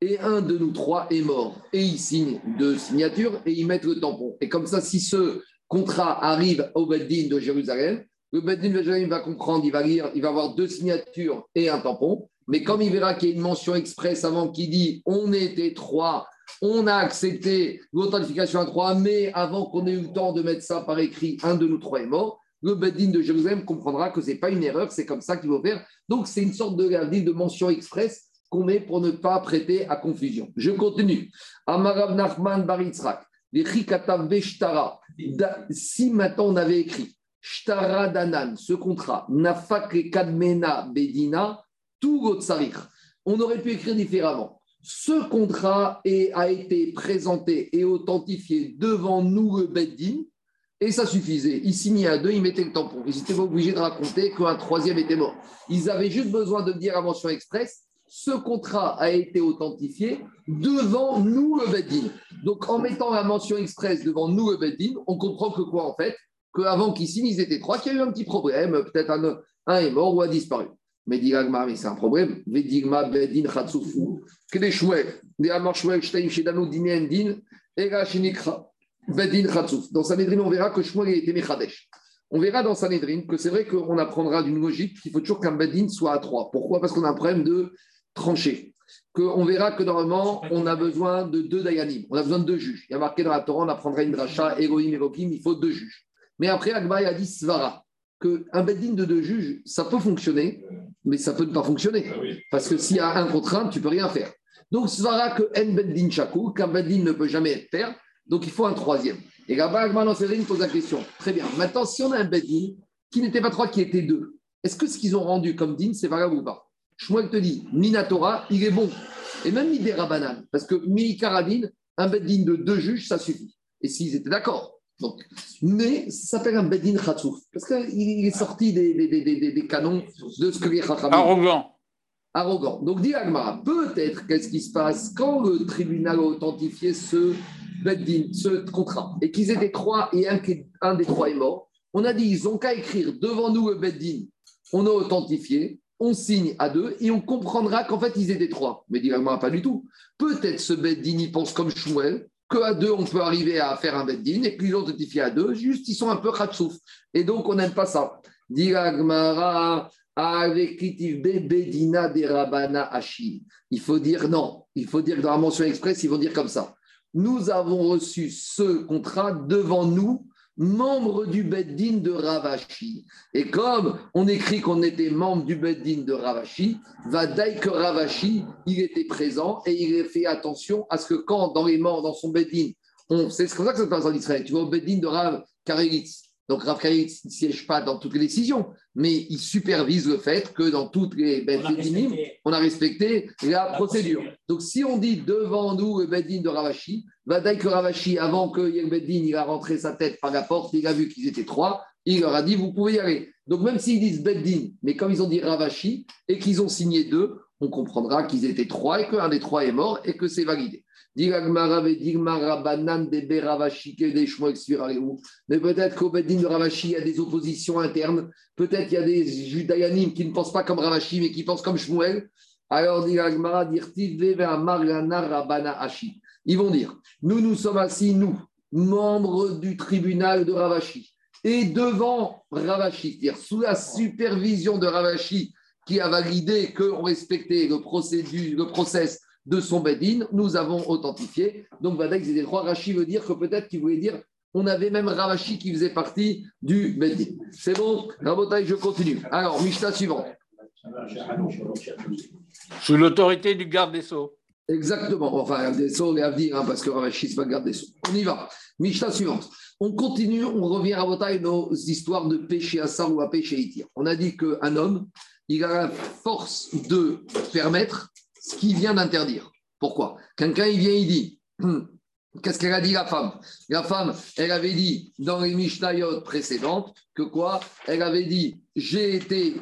Et un de nous trois est mort. Et ils signent deux signatures et ils mettent le tampon. Et comme ça, si ce contrat arrive au Beddin de Jérusalem, le Beddin va comprendre, il va lire, il va avoir deux signatures et un tampon. Mais comme il verra qu'il y a une mention expresse avant qui dit on était trois, on a accepté l'authentification à trois, mais avant qu'on ait eu le temps de mettre ça par écrit, un de nous trois est mort, le Beddin de Jérusalem comprendra que ce n'est pas une erreur, c'est comme ça qu'il faut faire. Donc c'est une sorte de, de mention expresse qu'on met pour ne pas prêter à confusion. Je continue. Amarav Nachman Baritzrak, si maintenant on avait écrit Ce contrat, Nafak Kadmena Bedina, on aurait pu écrire différemment. Ce contrat a été présenté et authentifié devant nous, le Beddin, et ça suffisait. Ils signaient à deux, ils mettaient le tampon. Ils n'étaient pas obligés de raconter qu'un troisième était mort. Ils avaient juste besoin de dire à mention express ce contrat a été authentifié devant nous, le Beddin. Donc, en mettant la mention express devant nous, le Beddin, on comprend que quoi, en fait? Qu'avant qu'ils signent, ils étaient trois, qu'il y a eu un petit problème. Peut-être un, un est mort ou a disparu. Mais mais c'est un problème. Vedigma, Bedin, Khatsoufou, Kedeshouel, Deamar Shteim, Shedano, Dinen, Din, Ega, Shinikra. Bedin Dans Sanhedrin, on verra que Shmuel a été Mechadesh. On verra dans Sanhedrin que c'est vrai qu'on apprendra d'une logique qu'il faut toujours qu'un Bedin soit à trois. Pourquoi? Parce qu'on a un problème de trancher. Que on verra que normalement, on a besoin de deux Dayanim. On a besoin de deux juges. Il y a marqué dans la Torah, on apprendra une dracha, Elohim, Elohim, il faut deux juges. Mais après, Agbaï a dit Svara, qu'un Bedin de deux juges, ça peut fonctionner, mais ça peut ne pas fonctionner. Ah Parce que s'il y a un contraint, tu peux rien faire. Donc, Svara que En Bedin Chakou, qu'un Bedin ne peut jamais être père, donc il faut un troisième. Et là-bas, Agman pose la question. Très bien. Maintenant, si on a un Bedin qui n'était pas trois, qui était deux, est-ce que ce qu'ils ont rendu comme din, c'est valable ou pas? Shmuel te dit, Minatora, il est bon. Et même Midera Banane, parce que Mi Karadine, un Bedin de deux juges, ça suffit. Et s'ils étaient d'accord. Donc, mais ça s'appelle un Bedin Khatsouf, parce qu'il est sorti des, des, des, des, canons de ce que les Arrogant. Arrogant. Donc, dit Agmara, peut-être qu'est-ce qui se passe quand le tribunal a authentifié ce ce contrat, et qu'ils étaient trois et un, un, des trois est mort, on a dit ils ont qu'à écrire devant nous le Beddin, on a authentifié, on signe à deux et on comprendra qu'en fait ils étaient trois. Mais directement pas du tout. Peut-être ce Beddin, il pense comme Shmuel, qu'à deux on peut arriver à faire un Beddin et qu'ils ont authentifié à deux, juste ils sont un peu khatsouf. Et donc on n'aime pas ça. Avec Bedina Hashi. Il faut dire non. Il faut dire dans la mention express, ils vont dire comme ça nous avons reçu ce contrat devant nous, membres du Beddin de Ravashi. Et comme on écrit qu'on était membre du Beddin de Ravashi, va que Ravashi, il était présent et il a fait attention à ce que quand dans les morts, dans son Beddin, c'est comme ça que ça se passe en Israël. Tu vois, au Beddin de Rav Karelitz, donc Rav ne siège pas dans toutes les décisions, mais il supervise le fait que dans toutes les Beddinim, on a respecté la procédure. Donc si on dit devant nous le Beddin de Ravashi, va que Ravashi, avant que le Beddin il a rentré sa tête par la porte, il a vu qu'ils étaient trois, il leur a dit vous pouvez y aller. Donc même s'ils disent Beddin, mais comme ils ont dit Ravashi et qu'ils ont signé deux, on comprendra qu'ils étaient trois et qu'un des trois est mort et que c'est validé. Mais peut-être qu'au Beddin de Ravashi, il y a des oppositions internes. Peut-être qu'il y a des judayanim qui ne pensent pas comme Ravashi, mais qui pensent comme Shmuel. Alors, ils vont dire Nous, nous sommes assis, nous, membres du tribunal de Ravashi, et devant Ravashi, c'est-à-dire sous la supervision de Ravashi, qui a validé qu'on respectait le, procédure, le process de son Bedin, nous avons authentifié. Donc, Vadaï, c'était trois. Rashi veut dire que peut-être qu'il voulait dire on avait même Ravashi qui faisait partie du Bedin. C'est bon Rabotaï, je continue. Alors, Mishnah suivant. Sous l'autorité du garde des Sceaux. Exactement. Enfin, garde des Sceaux, on à dire, hein, parce que Ravashi, ce pas garde des Sceaux. On y va. Mishnah suivante. On continue, on revient à Rabotaï, nos histoires de péché à ça ou à péché Itir. On a dit qu'un homme, il a la force de permettre ce qu'il vient d'interdire. Pourquoi? Quelqu'un, il vient, il dit, hum, qu'est-ce qu'elle a dit la femme? La femme, elle avait dit dans les Mishnayot précédentes que quoi? Elle avait dit, j'ai été,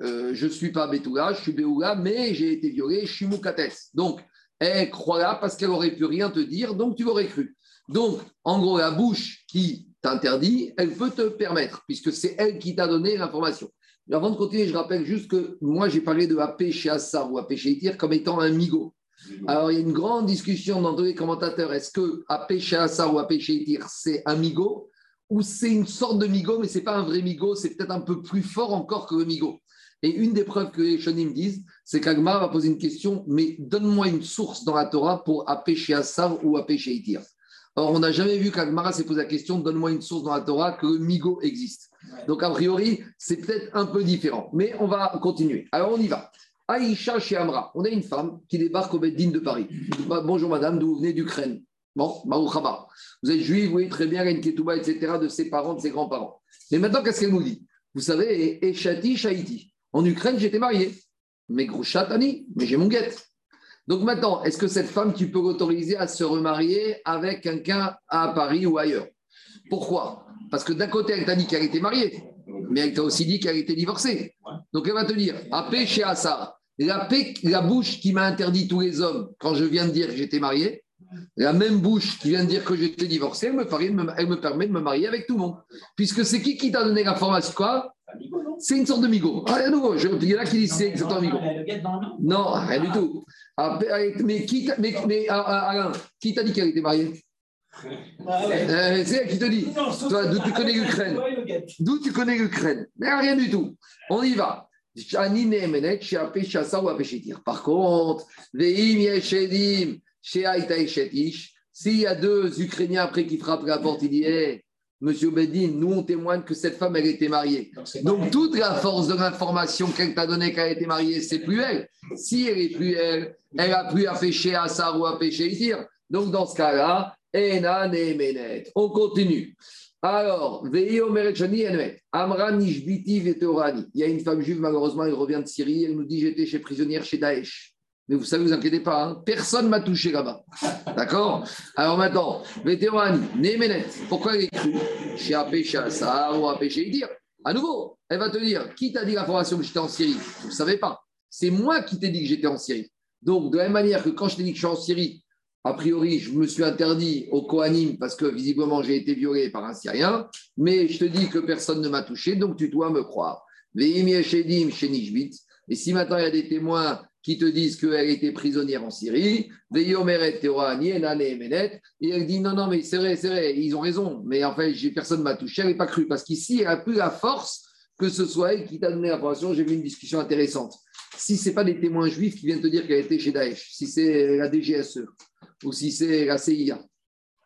euh, je ne suis pas Betula, je suis Béoula, mais j'ai été violée, je suis Moukates. Donc, elle croit là parce qu'elle aurait pu rien te dire, donc tu l'aurais cru. Donc, en gros, la bouche qui t'interdit, elle peut te permettre, puisque c'est elle qui t'a donné l'information avant de continuer, je rappelle juste que moi, j'ai parlé de AP chez Assar ou AP chez Itir comme étant un migo. Alors, il y a une grande discussion dans tous les commentateurs. Est-ce que AP chez Assar ou AP chez Itir, c'est un migo ou c'est une sorte de migo, mais ce n'est pas un vrai migo, c'est peut-être un peu plus fort encore que le migo. Et une des preuves que les Shonim disent, c'est qu'Agmar va poser une question, mais donne-moi une source dans la Torah pour AP chez Assar ou AP chez Itir. Or, on n'a jamais vu qu'Agmara s'est posé la question, donne-moi une source dans la Torah que le migo existe. Donc, a priori, c'est peut-être un peu différent. Mais on va continuer. Alors, on y va. Aïcha chez Amra. On a une femme qui débarque au Beddin de Paris. Bonjour madame, d'où vous venez d'Ukraine? Bon, Baruch Vous êtes juif, oui, très bien, une ketouba, etc., de ses parents, de ses grands-parents. Mais maintenant, qu'est-ce qu'elle nous dit? Vous savez, Eshati Shaiti. En Ukraine, j'étais marié. Mais Grouchatani, mais j'ai mon guette. Donc maintenant, est-ce que cette femme, tu peux l'autoriser à se remarier avec quelqu'un à Paris ou ailleurs? Pourquoi? Parce que d'un côté, elle t'a dit qu'elle était mariée, mais elle t'a aussi dit qu'elle était divorcée. Donc elle va te dire, à chez Assa, la, la bouche qui m'a interdit tous les hommes quand je viens de dire que j'étais marié, la même bouche qui vient de dire que j'étais divorcé, elle me, permet de me marier avec tout le monde. Puisque c'est qui qui t'a donné l'information Quoi? C'est une sorte de migo. Ah, nouveau, je, il y en a qui disent c'est exactement migo. Non, rien du tout. Ah, mais qui t'a ah, dit qu'elle était mariée? Euh, c'est elle qui te dit. Toi, d'où tu connais l'Ukraine D'où tu connais l'Ukraine Mais rien du tout. On y va. Par contre, s'il y a deux Ukrainiens après qui frappent la porte, il dit hey, Monsieur Bedin, nous on témoigne que cette femme, elle était mariée. Donc toute la force de l'information qu'elle t'a donnée qu'elle était mariée, c'est plus elle. Si elle est plus elle, elle a plus à pécher à ça ou à pécher Itir. Donc dans ce cas-là, on continue. Alors, Il y a une femme juive, malheureusement, elle revient de Syrie. Elle nous dit J'étais chez prisonnière chez Daesh. Mais vous savez, vous inquiétez pas, hein, personne ne m'a touché là-bas. D'accord? Alors maintenant, Vétérani, Néménet, pourquoi elle est crue Chez Apé, chez Assar ou Apé, chez Idir. À nouveau, elle va te dire Qui t'a dit l'information que j'étais en Syrie? Vous ne savez pas. C'est moi qui t'ai dit que j'étais en Syrie. Donc, de la même manière que quand je t'ai dit que je suis en Syrie, a priori, je me suis interdit au Kohanim parce que visiblement j'ai été violé par un Syrien, mais je te dis que personne ne m'a touché, donc tu dois me croire. Et si maintenant il y a des témoins qui te disent qu'elle était prisonnière en Syrie, et elle dit non, non, mais c'est vrai, c'est vrai, ils ont raison, mais en fait, personne ne m'a touché, elle n'est pas cru, parce qu'ici, elle a plus la force que ce soit elle qui t'a donné l'information. J'ai vu une discussion intéressante. Si ce n'est pas des témoins juifs qui viennent te dire qu'elle était chez Daesh, si c'est la DGSE ou si c'est la CIA,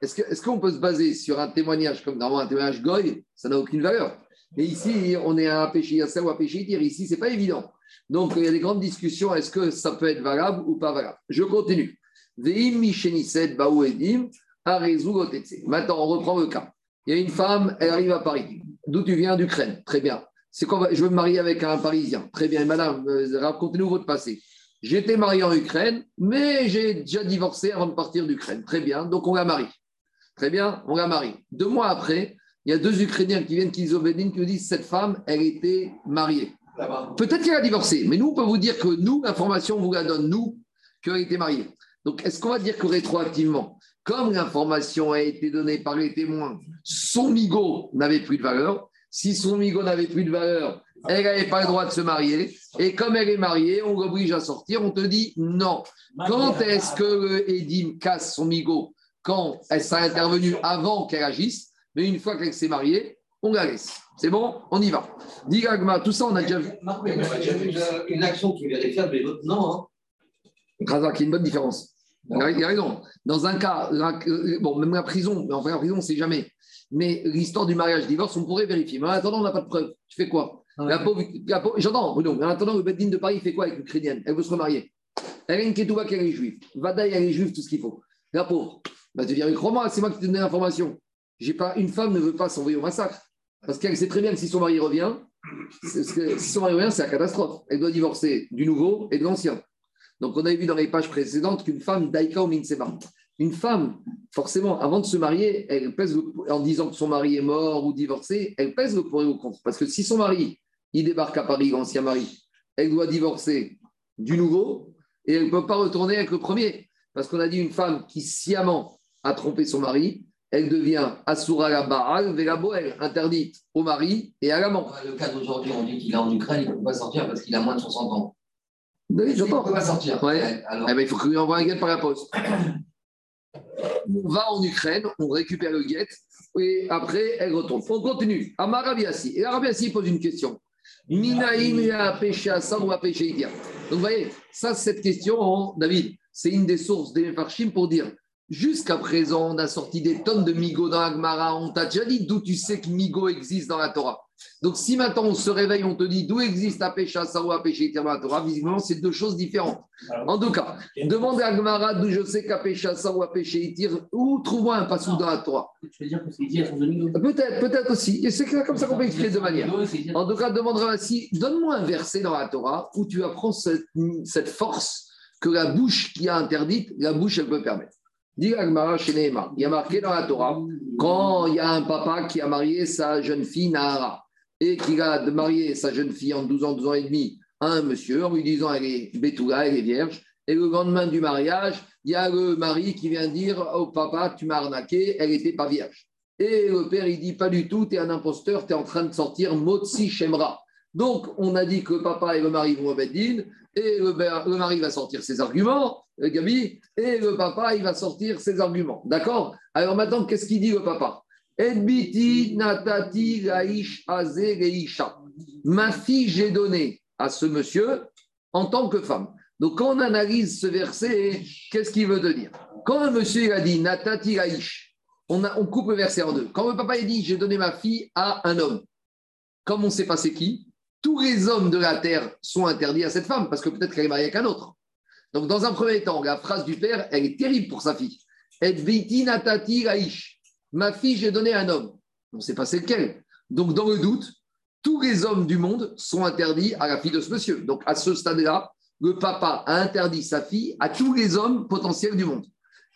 est-ce qu'on peut se baser sur un témoignage comme normalement un témoignage goy Ça n'a aucune valeur. Mais ici, on est à un péché Yassa ou un péché dire Ici, ce n'est pas évident. Donc, il y a des grandes discussions. Est-ce que ça peut être valable ou pas valable Je continue. Maintenant, on reprend le cas. Il y a une femme, elle arrive à Paris. D'où tu viens D'Ukraine. Très bien. C'est quoi Je veux me marier avec un Parisien. Très bien. Madame, euh, racontez-nous votre passé. J'étais marié en Ukraine, mais j'ai déjà divorcé avant de partir d'Ukraine. Très bien. Donc, on la marie. Très bien, on la marie. Deux mois après, il y a deux Ukrainiens qui viennent, qui nous disent cette femme, elle était mariée. Peut-être qu'elle a divorcé, mais nous, on peut vous dire que nous, l'information, vous la donne, nous, qu'elle était mariée. Donc, est-ce qu'on va dire que rétroactivement, comme l'information a été donnée par les témoins, son migo n'avait plus de valeur Si son migo n'avait plus de valeur, elle n'avait pas le droit de se marier. Et comme elle est mariée, on l'oblige à sortir. On te dit non. Quand est-ce que Edim casse son migo Quand elle s'est intervenue avant qu'elle agisse. Mais une fois qu'elle s'est mariée, on la laisse. C'est bon? On y va. Digagma, tout ça, on a déjà vu. Une action qui est vérifiable mais l'autre non. Hein. Il a une bonne différence. Il a raison. Dans un cas, bon, même la prison, mais en vrai, la prison, c'est jamais. Mais l'histoire du mariage-divorce, on pourrait vérifier. Mais en attendant, on n'a pas de preuve. Tu fais quoi? La pauvre, J'entends, Bruno, mais en attendant, le Beddin de Paris fait quoi avec l'Ukrainienne Elle veut se remarier. Elle a une ketouba qui est juive. Vadaï, elle est juive, tout ce qu'il faut. La pauvre, bah, tu viens, crois-moi, c'est moi qui te donne l'information. J'ai pas, une femme ne veut pas s'envoyer au massacre. Parce qu'elle sait très bien que si son mari revient, si son mari revient, c'est la catastrophe. Elle doit divorcer du nouveau et de l'ancien. Donc, on avait vu dans les pages précédentes qu'une femme, Daika ou Minseba, une femme, forcément, avant de se marier, elle pèse en disant que son mari est mort ou divorcé, elle pèse le pour et au contre. Parce que si son mari, il débarque à Paris, l'ancien mari, elle doit divorcer du nouveau et elle ne peut pas retourner avec le premier. Parce qu'on a dit une femme qui sciemment a trompé son mari, elle devient Asura la Baal, Boel, interdite au mari et à l'amant. Le cas d'aujourd'hui, on dit qu'il est en Ukraine, il ne peut pas sortir parce qu'il a moins de 60 ans. Oui, j'entends. Il ne peut pas sortir. Ouais. Eh ben, il faut qu'il lui envoie un guet par la poste. on va en Ukraine, on récupère le guet et après, elle retourne. On continue. Amar Et Arabiassi pose une question. Minaïm a péché à ou Donc, vous voyez, ça, cette question, hein, David, c'est une des sources des Farshim pour dire jusqu'à présent, on a sorti des tonnes de Migo dans l'Agmara. On t'a déjà dit d'où tu sais que Migo existe dans la Torah. Donc, si maintenant on se réveille, on te dit d'où existe Apécha Sarou, la Torah, visiblement, c'est deux choses différentes. En tout cas, demande à Agmara d'où je sais qu'Apécha Sarou, Apécha Itir, où trouvons un passou dans la Torah? Tu veux dire que c'est dit à son domingo Peut-être, peut-être aussi. Et c'est comme ça qu'on peut expliquer de manière. En tout cas, demandera ainsi, donne-moi un verset dans la Torah où tu apprends cette, cette force que la bouche qui a interdite, la bouche, elle peut permettre. Dis Agmara chez. Il y a marqué dans la Torah, quand il y a un papa qui a marié sa jeune fille Nahara et qui a marié sa jeune fille en 12 ans, 12 ans et demi à un monsieur en lui disant elle est Betula, elle est vierge. Et le lendemain du mariage, il y a le mari qui vient dire au papa, tu m'as arnaqué, elle n'était pas vierge. Et le père, il dit pas du tout, tu es un imposteur, tu es en train de sortir Motsi Shemra. Donc, on a dit que le papa et le mari vont au Beddin, et le, mari va sortir ses arguments, le Gabi, et le papa, il va sortir ses arguments. D'accord? Alors maintenant, qu'est-ce qu'il dit le papa? Edbiti natati laish aze leisha. Ma fille, j'ai donné à ce monsieur en tant que femme. Donc, quand on analyse ce verset, qu'est-ce qu'il veut dire? Quand un monsieur a dit natati laish, on, coupe le verset en deux. Quand le papa a dit j'ai donné ma fille à un homme, comme on ne sait pas c'est qui, tous les hommes de la terre sont interdits à cette femme, parce que peut-être qu'elle est mariée avec un autre. Donc, dans un premier temps, la phrase du père, elle est terrible pour sa fille. Et natati raish. Ma fille, j'ai donné un homme. On ne sait pas c'est lequel. Donc, dans le doute, tous les hommes du monde sont interdits à la fille de ce monsieur. Donc, à ce stade-là, le papa a interdit sa fille à tous les hommes potentiels du monde.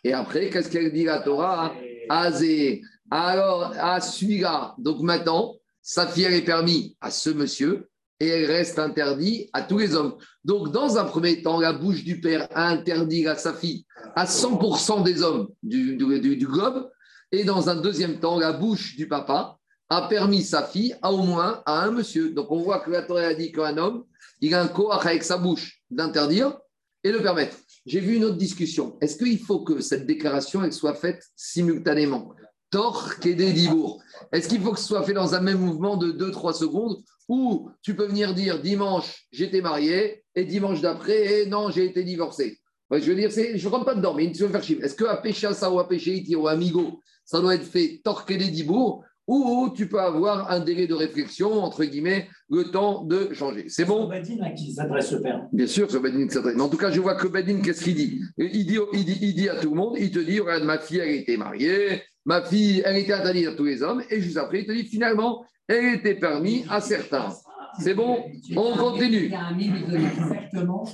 Et après, qu'est-ce qu'elle dit la Torah? Azé. Alors, à celui-là, donc maintenant, sa fille, elle est permise à ce monsieur et elle reste interdite à tous les hommes. Donc, dans un premier temps, la bouche du père a interdit à sa fille à 100% des hommes du, du, globe, et dans un deuxième temps, la bouche du papa a permis sa fille à au moins à un monsieur. Donc, on voit que la Torah a dit qu'un homme, il a un corps avec sa bouche d'interdire et de permettre. J'ai vu une autre discussion. Est-ce qu'il faut que cette déclaration elle soit faite simultanément? Tor Dibour. Est-ce qu'il faut que ce soit fait dans un même mouvement de 2-3 secondes? Ou tu peux venir dire dimanche j'étais marié et dimanche d'après non j'ai été divorcé Je veux dire, je ne rentre pas dedans, mais tu veux faire chiffre. Est-ce que à péché ça ou à péché ou amigo, ça doit être fait torquer Dibour ou tu peux avoir un délai de réflexion, entre guillemets, le temps de changer. C'est bon? C'est à qui s'adresse le père? Bien sûr, c'est Bedin qui s'adresse. Mais en tout cas, je vois que Bedin, qu'est-ce qu'il dit? Il dit, il dit Il dit à tout le monde, il te dit, regarde, ma fille, elle a été mariée, ma fille, elle était interdite à tous les hommes, et juste après, il te dit, finalement, elle était permise à certains. C'est bon? On continue. Exactement. Un mime, il donne exactement.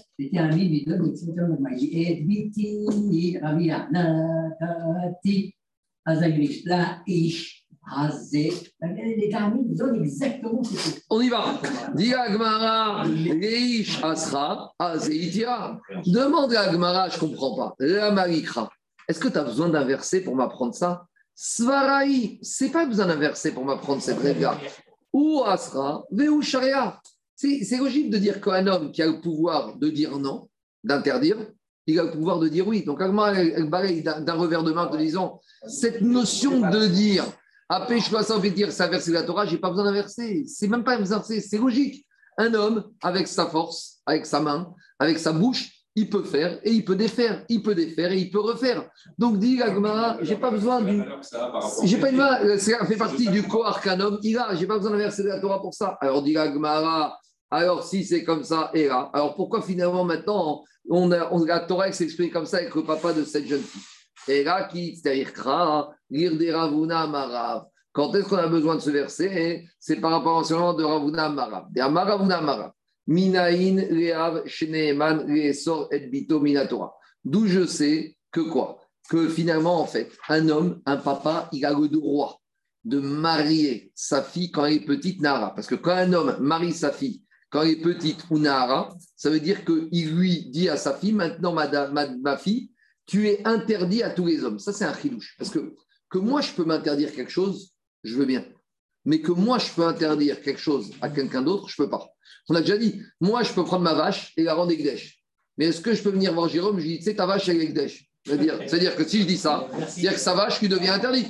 On y va. Demande à Agmara, je ne comprends pas. La Marikra. Est-ce que tu as besoin d'un verset pour m'apprendre ça? Svaraï, c'est pas besoin d'un verset pour m'apprendre cette règle-là. Ou Asra, Veu Sharia. C'est logique de dire qu'un homme qui a le pouvoir de dire non, d'interdire, il a le pouvoir de dire oui. Donc, Agmara, elle d'un revers de main en disant cette notion de dire je dois veut dire ça verser la Torah, je n'ai pas besoin d'un verset. C'est même pas un verset, c'est logique. Un homme, avec sa force, avec sa main, avec sa bouche, il peut faire et il peut défaire, il peut défaire et il peut refaire. Donc, dit Gagmara, j'ai pas besoin du. J'ai pas une main, ça fait partie du homme il a, j'ai pas besoin de la Torah pour ça. Alors, dit Gagmara, alors si c'est comme ça, alors pourquoi finalement maintenant on a, on, la Torah s'exprime comme ça avec le papa de cette jeune fille? Qui, c'est-à-dire Ravuna Marav. Quand est-ce qu'on a besoin de ce verset? C'est par rapport au enseignement de Ravuna Marav. Des Amaravuna Marav. Leesor, et Minatora. D'où je sais que quoi? Que finalement, en fait, un homme, un papa, il a le droit de marier sa fille quand elle est petite, Nara. Parce que quand un homme marie sa fille quand elle est petite ou Nara, ça veut dire qu'il lui dit à sa fille, maintenant, ma, ma fille, tu es interdit à tous les hommes. Ça, c'est un chilouche. Parce que que moi, je peux m'interdire quelque chose, je veux bien. Mais que moi, je peux interdire quelque chose à quelqu'un d'autre, je ne peux pas. On a déjà dit, moi, je peux prendre ma vache et la rendre Egdesh. Mais est-ce que je peux venir voir Jérôme? Je lui dis, tu sais, ta vache, elle est Egdesh. C'est-à-dire que si je dis ça, c'est-à-dire que sa vache qui devient interdite.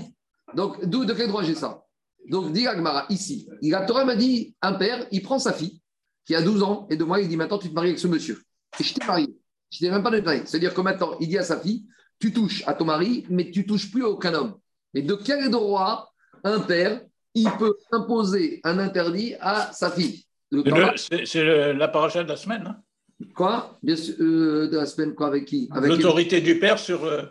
Donc, d'où, de quel droit j'ai ça? Donc, dit Agmara, ici, la Torah m'a dit, un père, il prend sa fille, qui a 12 ans, et de moi, il dit, maintenant, tu te maries avec ce monsieur. Et je t'ai marié. Je n'ai même pas de C'est-à-dire que maintenant, il dit à sa fille, tu touches à ton mari, mais tu touches plus à aucun homme. Mais de quel droit un père, il peut imposer un interdit à sa fille? Le C'est la paracha de la semaine. hein. quoi? Bien sûr, euh, de la semaine, quoi, avec qui? Avec L'autorité du père sur. euh,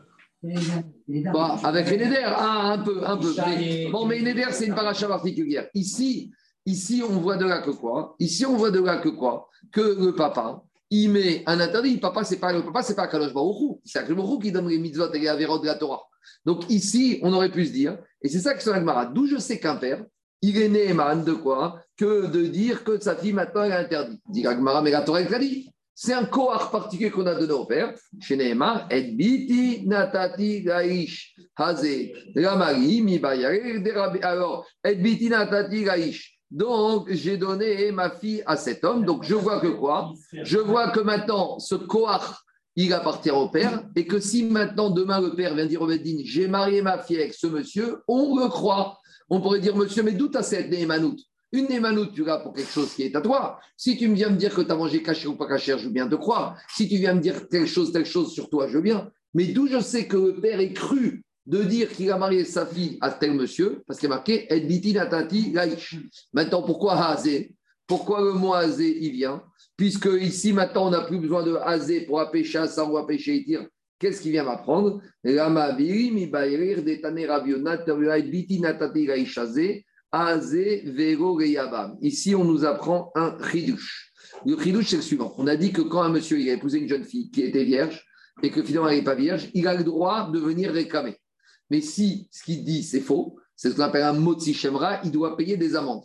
Bah, avec les Neder, ah, un peu, un peu. Mais- bon, mais les Neder, c'est une paracha particulière. Ici, ici, on voit de là que quoi? Ici, on voit de là que quoi? Que le papa, il met un interdit. Papa, c'est pas le papa, c'est pas Kadosh Baruch. C'est Kadosh qui donne les mitzvot et les avérotes de la Torah. Donc ici, on aurait pu se dire, et c'est ça que c'est Agmara, d'où je sais qu'un père, il est Néhéman de quoi? Que de dire que sa fille maintenant est interdite. Dit mais la Torah elle te l'a dit. C'est un kohar particulier qu'on a donné au père. Chez Nehemar, et biti natati gaish hazé ramari mi. Alors, et biti natati gaish. Donc, j'ai donné ma fille à cet homme. Donc, je vois que quoi? Je vois que maintenant, ce kohar, il appartient au père. Et que si maintenant, demain, le père vient dire au Beddin, j'ai marié ma fille avec ce monsieur, on le croit. On pourrait dire, monsieur, mais d'où t'as cette Nehemanout Une Nehemanout, tu l'as pour quelque chose qui est à toi. Si tu viens me dire que tu as mangé caché ou pas caché, je veux bien te croire. Si tu viens me dire telle chose, telle chose sur toi, je veux bien. Mais d'où je sais que le père est cru de dire qu'il a marié sa fille à tel monsieur, parce qu'il est marqué Edbiti Natati Laïch. Maintenant, pourquoi Hazé? Pourquoi le mot Hazé, il vient? Puisque ici, maintenant, on n'a plus besoin de Hazé pour apêcher à ou apêcher Itir. Qu'est-ce qu'il vient m'apprendre? Ici, on nous apprend un chidouche. Le chidouche, c'est le suivant. On a dit que quand un monsieur a épousé une jeune fille qui était vierge et que finalement elle n'est pas vierge, il a le droit de venir réclamer. Mais si ce qu'il dit, c'est faux, c'est ce qu'on appelle un motzi shemra, il doit payer des amendes.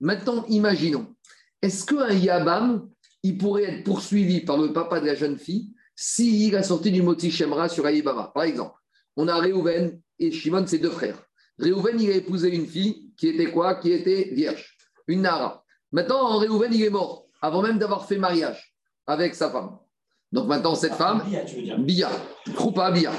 Maintenant, imaginons, est-ce qu'un yabam, il pourrait être poursuivi par le papa de la jeune fille s'il a sorti du motzi shemra sur Ayibaba Par exemple, on a Réhouven et Shimon, ses deux frères. Réhouven, il a épousé une fille qui était quoi? Qui était vierge, une Nara. Maintenant, Réhouven, il est mort, avant même d'avoir fait mariage avec sa femme. Donc maintenant, cette femme, Bia, tu veux dire. Bia.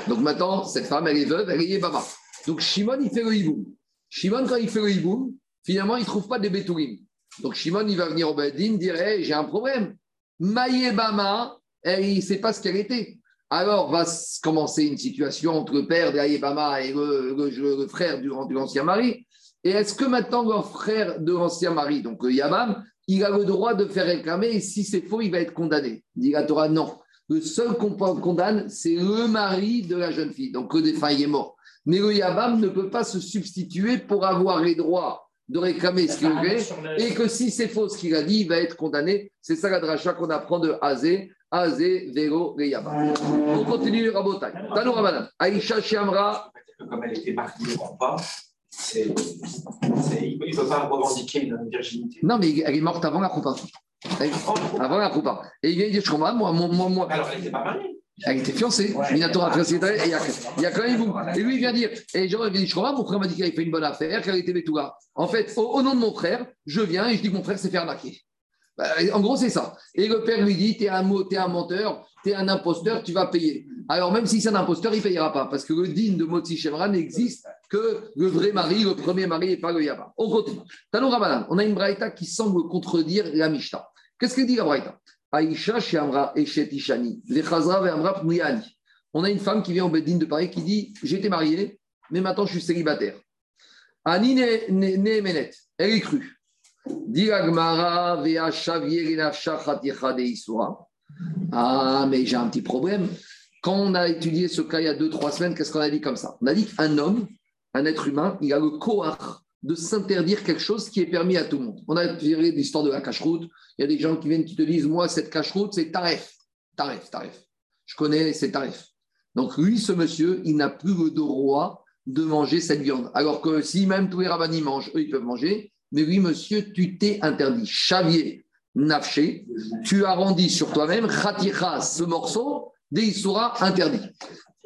Donc maintenant, cette femme, elle est veuve, elle est Baba. Donc Shimon, il fait le hiboum. Shimon, quand il fait le hiboum, finalement, il ne trouve pas de Betourim. Donc Shimon, il va venir au Bedin, dire Hey, j'ai un problème. Maïe Bama, elle, il ne sait pas ce qu'elle était. Alors va commencer une situation entre le père de Ayebama et le, le- le frère du, de l'ancien mari. Et est-ce que maintenant le frère de l'ancien mari, donc le Yabam, il a le droit de faire réclamer et si c'est faux, il va être condamné? Dit la Torah, non. Le seul qu'on condamne, c'est le mari de la jeune fille. Donc le défunt il est mort. Mais le Yabam ne peut pas se substituer pour avoir les droits de réclamer ce qu'il veut. Le- Et que si c'est faux ce qu'il a dit, il va être condamné. C'est ça la dracha qu'on apprend de Azé, Azé, Véro, Reyaba. On continue, Rabotai. Tanou. Aïcha Chiamra, Comme elle était mariée ou pas, c'est, il ne peut pas revendiquer une virginité. non mais elle est morte avant la coupa. Avant la coupa. Et il vient dire, je comprends, moi, moi, moi, moi, Alors, elle n'était pas mariée. Elle était fiancée. Ouais. Minatora et il y a, il y a quand même vous. Et lui, il vient dire, et genre, il dire, je comprends, mon frère m'a dit qu'il avait fait une bonne affaire, qu'elle était Betouga. En fait, au, au nom de mon frère, je viens et je dis que mon frère s'est fait arnaquer. Bah, en gros, c'est ça. Et le père lui dit, t'es un, t'es un menteur, t'es un imposteur, tu vas payer. Alors, même si c'est un imposteur, il ne payera pas, parce que le digne de Moti Shemra n'existe que le vrai mari, le premier mari, et pas le Yaba. On continue. Tanou Rabanan, on a une braïta qui semble contredire la Mishnah. Qu'est-ce que dit la braïta? Aïcha Shiamra Eshet Ishani, Vechazra Ve'amra Pnuyani. On a une femme qui vient au Beddin de Paris qui dit été mariée, mais maintenant je suis célibataire. Ani ne- ne- Nehemenet, elle est crue. Deisura. Ah, mais j'ai un petit problème. Quand on a étudié ce cas il y a deux, trois semaines, qu'est-ce qu'on a dit comme ça? On a dit qu'un homme, un être humain, il a le cohar de s'interdire quelque chose qui est permis à tout le monde. On a tiré l'histoire de la cache-route. Il y a des gens qui viennent qui te disent Moi, cette cache-route, c'est taref. Taref, taref. Je connais, c'est taref. Donc, lui, ce monsieur, il n'a plus le droit de manger cette viande. Alors que si même tous les rabbins y mangent, eux, ils peuvent manger. Mais oui, monsieur, tu t'es interdit. Chavier, nafché, tu as rendu sur toi-même, khatira, ce morceau, des sera interdit.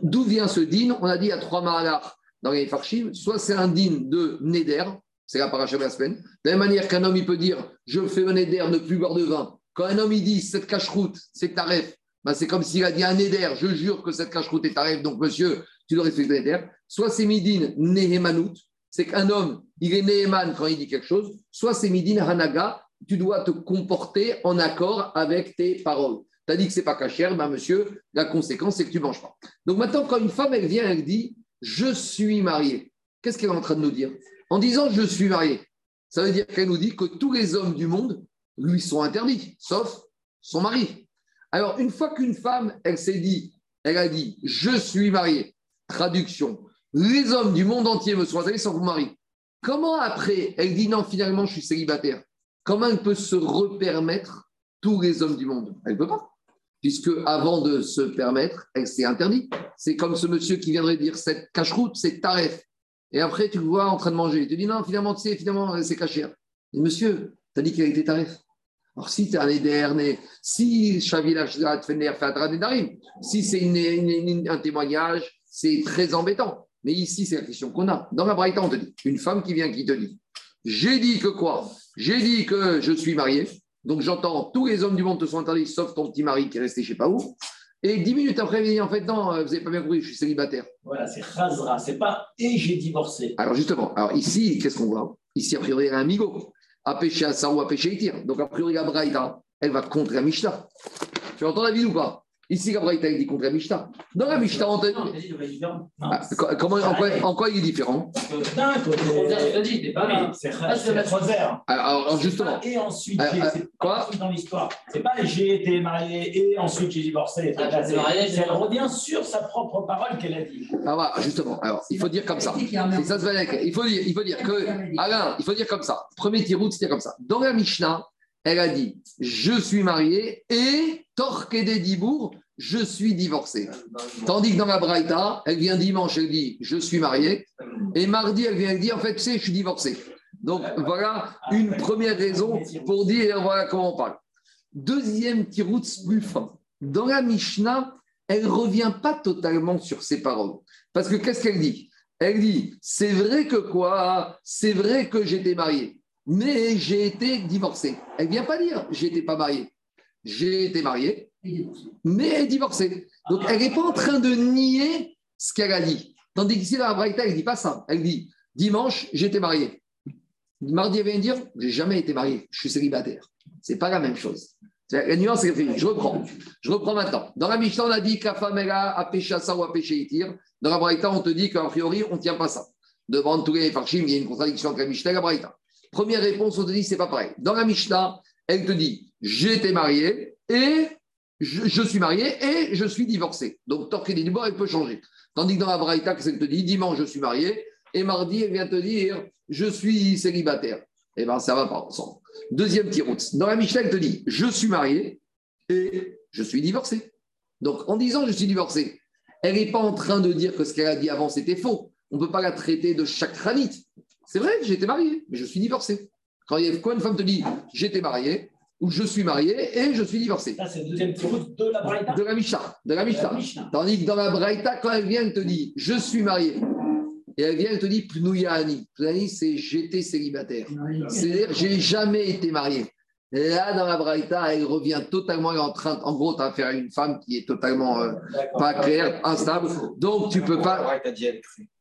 D'où vient ce din? On a dit à trois mahalars dans les farshim, soit c'est un din de Neder, c'est la paracha de la semaine. De la manière qu'un homme, peut dire Je fais un Neder, ne plus boire de vin. Quand un homme, dit Cette cache-route, c'est taref, ben, c'est comme s'il a dit un Neder, je jure que cette cache-route est taref, donc monsieur, tu dois respecter le Neder. Soit c'est Midin Nehemanout, c'est qu'un homme, il est Neheman quand il dit quelque chose. Soit c'est Midin Hanaga, tu dois te comporter en accord avec tes paroles. Tu as dit que c'est pas cachère, ben monsieur, la conséquence, c'est que tu ne manges pas. Donc maintenant, quand une femme, elle vient, elle dit Je suis mariée. Qu'est-ce qu'elle est en train de nous dire? En disant je suis marié, ça veut dire qu'elle nous dit que tous les hommes du monde lui sont interdits, sauf son mari. Alors, une fois qu'une femme, elle s'est dit, elle a dit je suis mariée, traduction, les hommes du monde entier me sont interdits sauf mon mari. Comment après, elle dit non, finalement, je suis célibataire Comment elle peut se repermettre tous les hommes du monde? Elle ne peut pas. Puisque avant de se permettre, elle s'est interdit. C'est comme ce monsieur qui viendrait dire cette cache-route, c'est taref. Et après, tu le vois en train de manger. Il te dit non, finalement, tu sais, finalement, c'est caché. monsieur, tu as dit qu'il été taref. Alors, si tu es un si Shavila fait un si c'est un témoignage, c'est très embêtant. Mais ici, c'est la question qu'on a. Dans la Braïta, on te dit une femme qui vient qui te dit J'ai dit que quoi? J'ai dit que je suis marié. Donc j'entends tous les hommes du monde te sont interdits, sauf ton petit mari qui est resté je ne sais pas où. Et dix minutes après, il dit en fait, non, vous n'avez pas bien compris, je suis célibataire. Voilà, c'est Khazra, c'est pas et j'ai divorcé. Alors justement, alors ici, qu'est-ce qu'on voit? Ici, a priori, il y a un amigo, à pêcher à ça ou à pêcher Itir. Donc a priori, la Braïta, elle va contre la Mishnah. Tu entends la vie ou pas? Ici, Gabriel il dit contre la Mishnah. Dans la Mishnah, on te dit. Ah, comment, en, quoi, en quoi il est différent? C'est Alors, justement. Et ensuite, c'est quoi? dans l'histoire. C'est pas j'ai été marié et ensuite j'ai divorcé. Elle revient sur sa propre parole qu'elle a dit. Ah, justement. Alors, il faut dire comme ça. ça se il faut dire, il faut dire que, Alain, il faut dire comme ça. Premier tirout, c'était comme ça. Dans la Mishnah, elle a dit Je suis marié et Torque des Dibourg, je suis divorcé. Tandis que dans la Braïta, elle vient dimanche, elle dit Je suis marié. Et mardi, elle vient dire En fait, tu sais, je suis divorcé. Donc voilà une première raison pour dire Voilà comment on parle. Deuxième petit route plus fin. Dans la Mishnah, elle ne revient pas totalement sur ses paroles. Parce que qu'est-ce qu'elle dit? Elle dit C'est vrai que quoi? C'est vrai que j'étais marié mais j'ai été divorcé. Elle ne vient pas dire j'étais pas marié. J'ai été marié, mais divorcé. Donc elle n'est pas en train de nier ce qu'elle a dit. Tandis qu'ici, dans la Braïta, elle ne dit pas ça. Elle dit dimanche, j'étais marié. Mardi, elle vient dire j'ai jamais été marié, je suis célibataire. Ce n'est pas la même chose. La nuance est Je reprends. Je reprends maintenant. Dans la Mishnah, on a dit qu'à femme a péché ça ou a péché Itir. Dans la Braïta, on te dit qu'a priori, on ne tient pas ça. Devant tous les farchim, il y a une contradiction entre la Mishnah et la Braïta. Première réponse, on te dit, c'est pas pareil. Dans la Mishnah, elle te dit, été marié et je, suis marié et je suis divorcé. Donc, Torque et elle peut changer. Tandis que dans la Braïta, elle te dit, dimanche, je suis marié et mardi, elle vient te dire, je suis célibataire. Eh bien, ça va pas ensemble. Deuxième petit route. Dans la Mishnah, elle te dit, je suis marié et je suis divorcé. Donc, en disant je suis divorcé, elle n'est pas en train de dire que ce qu'elle a dit avant, c'était faux. On ne peut pas la traiter de chakranite. C'est vrai, j'ai été marié, mais je suis divorcé. Quand, il y a, quoi une femme te dit j'étais marié ou je suis marié et je suis divorcé Ça, c'est le deuxième de la Braïta De la Mishnah. De la Mishnah. Tandis que dans la Braïta, quand elle vient, elle te dit je suis marié. Et elle vient, elle te dit Pnouyani. Pnouyani, c'est j'étais célibataire. C'est-à-dire j'ai jamais été marié. Là, dans la Braïta, elle revient totalement en train, en gros, tu as affaire à une femme qui est totalement euh, pas claire, instable. Donc, tu peux pas.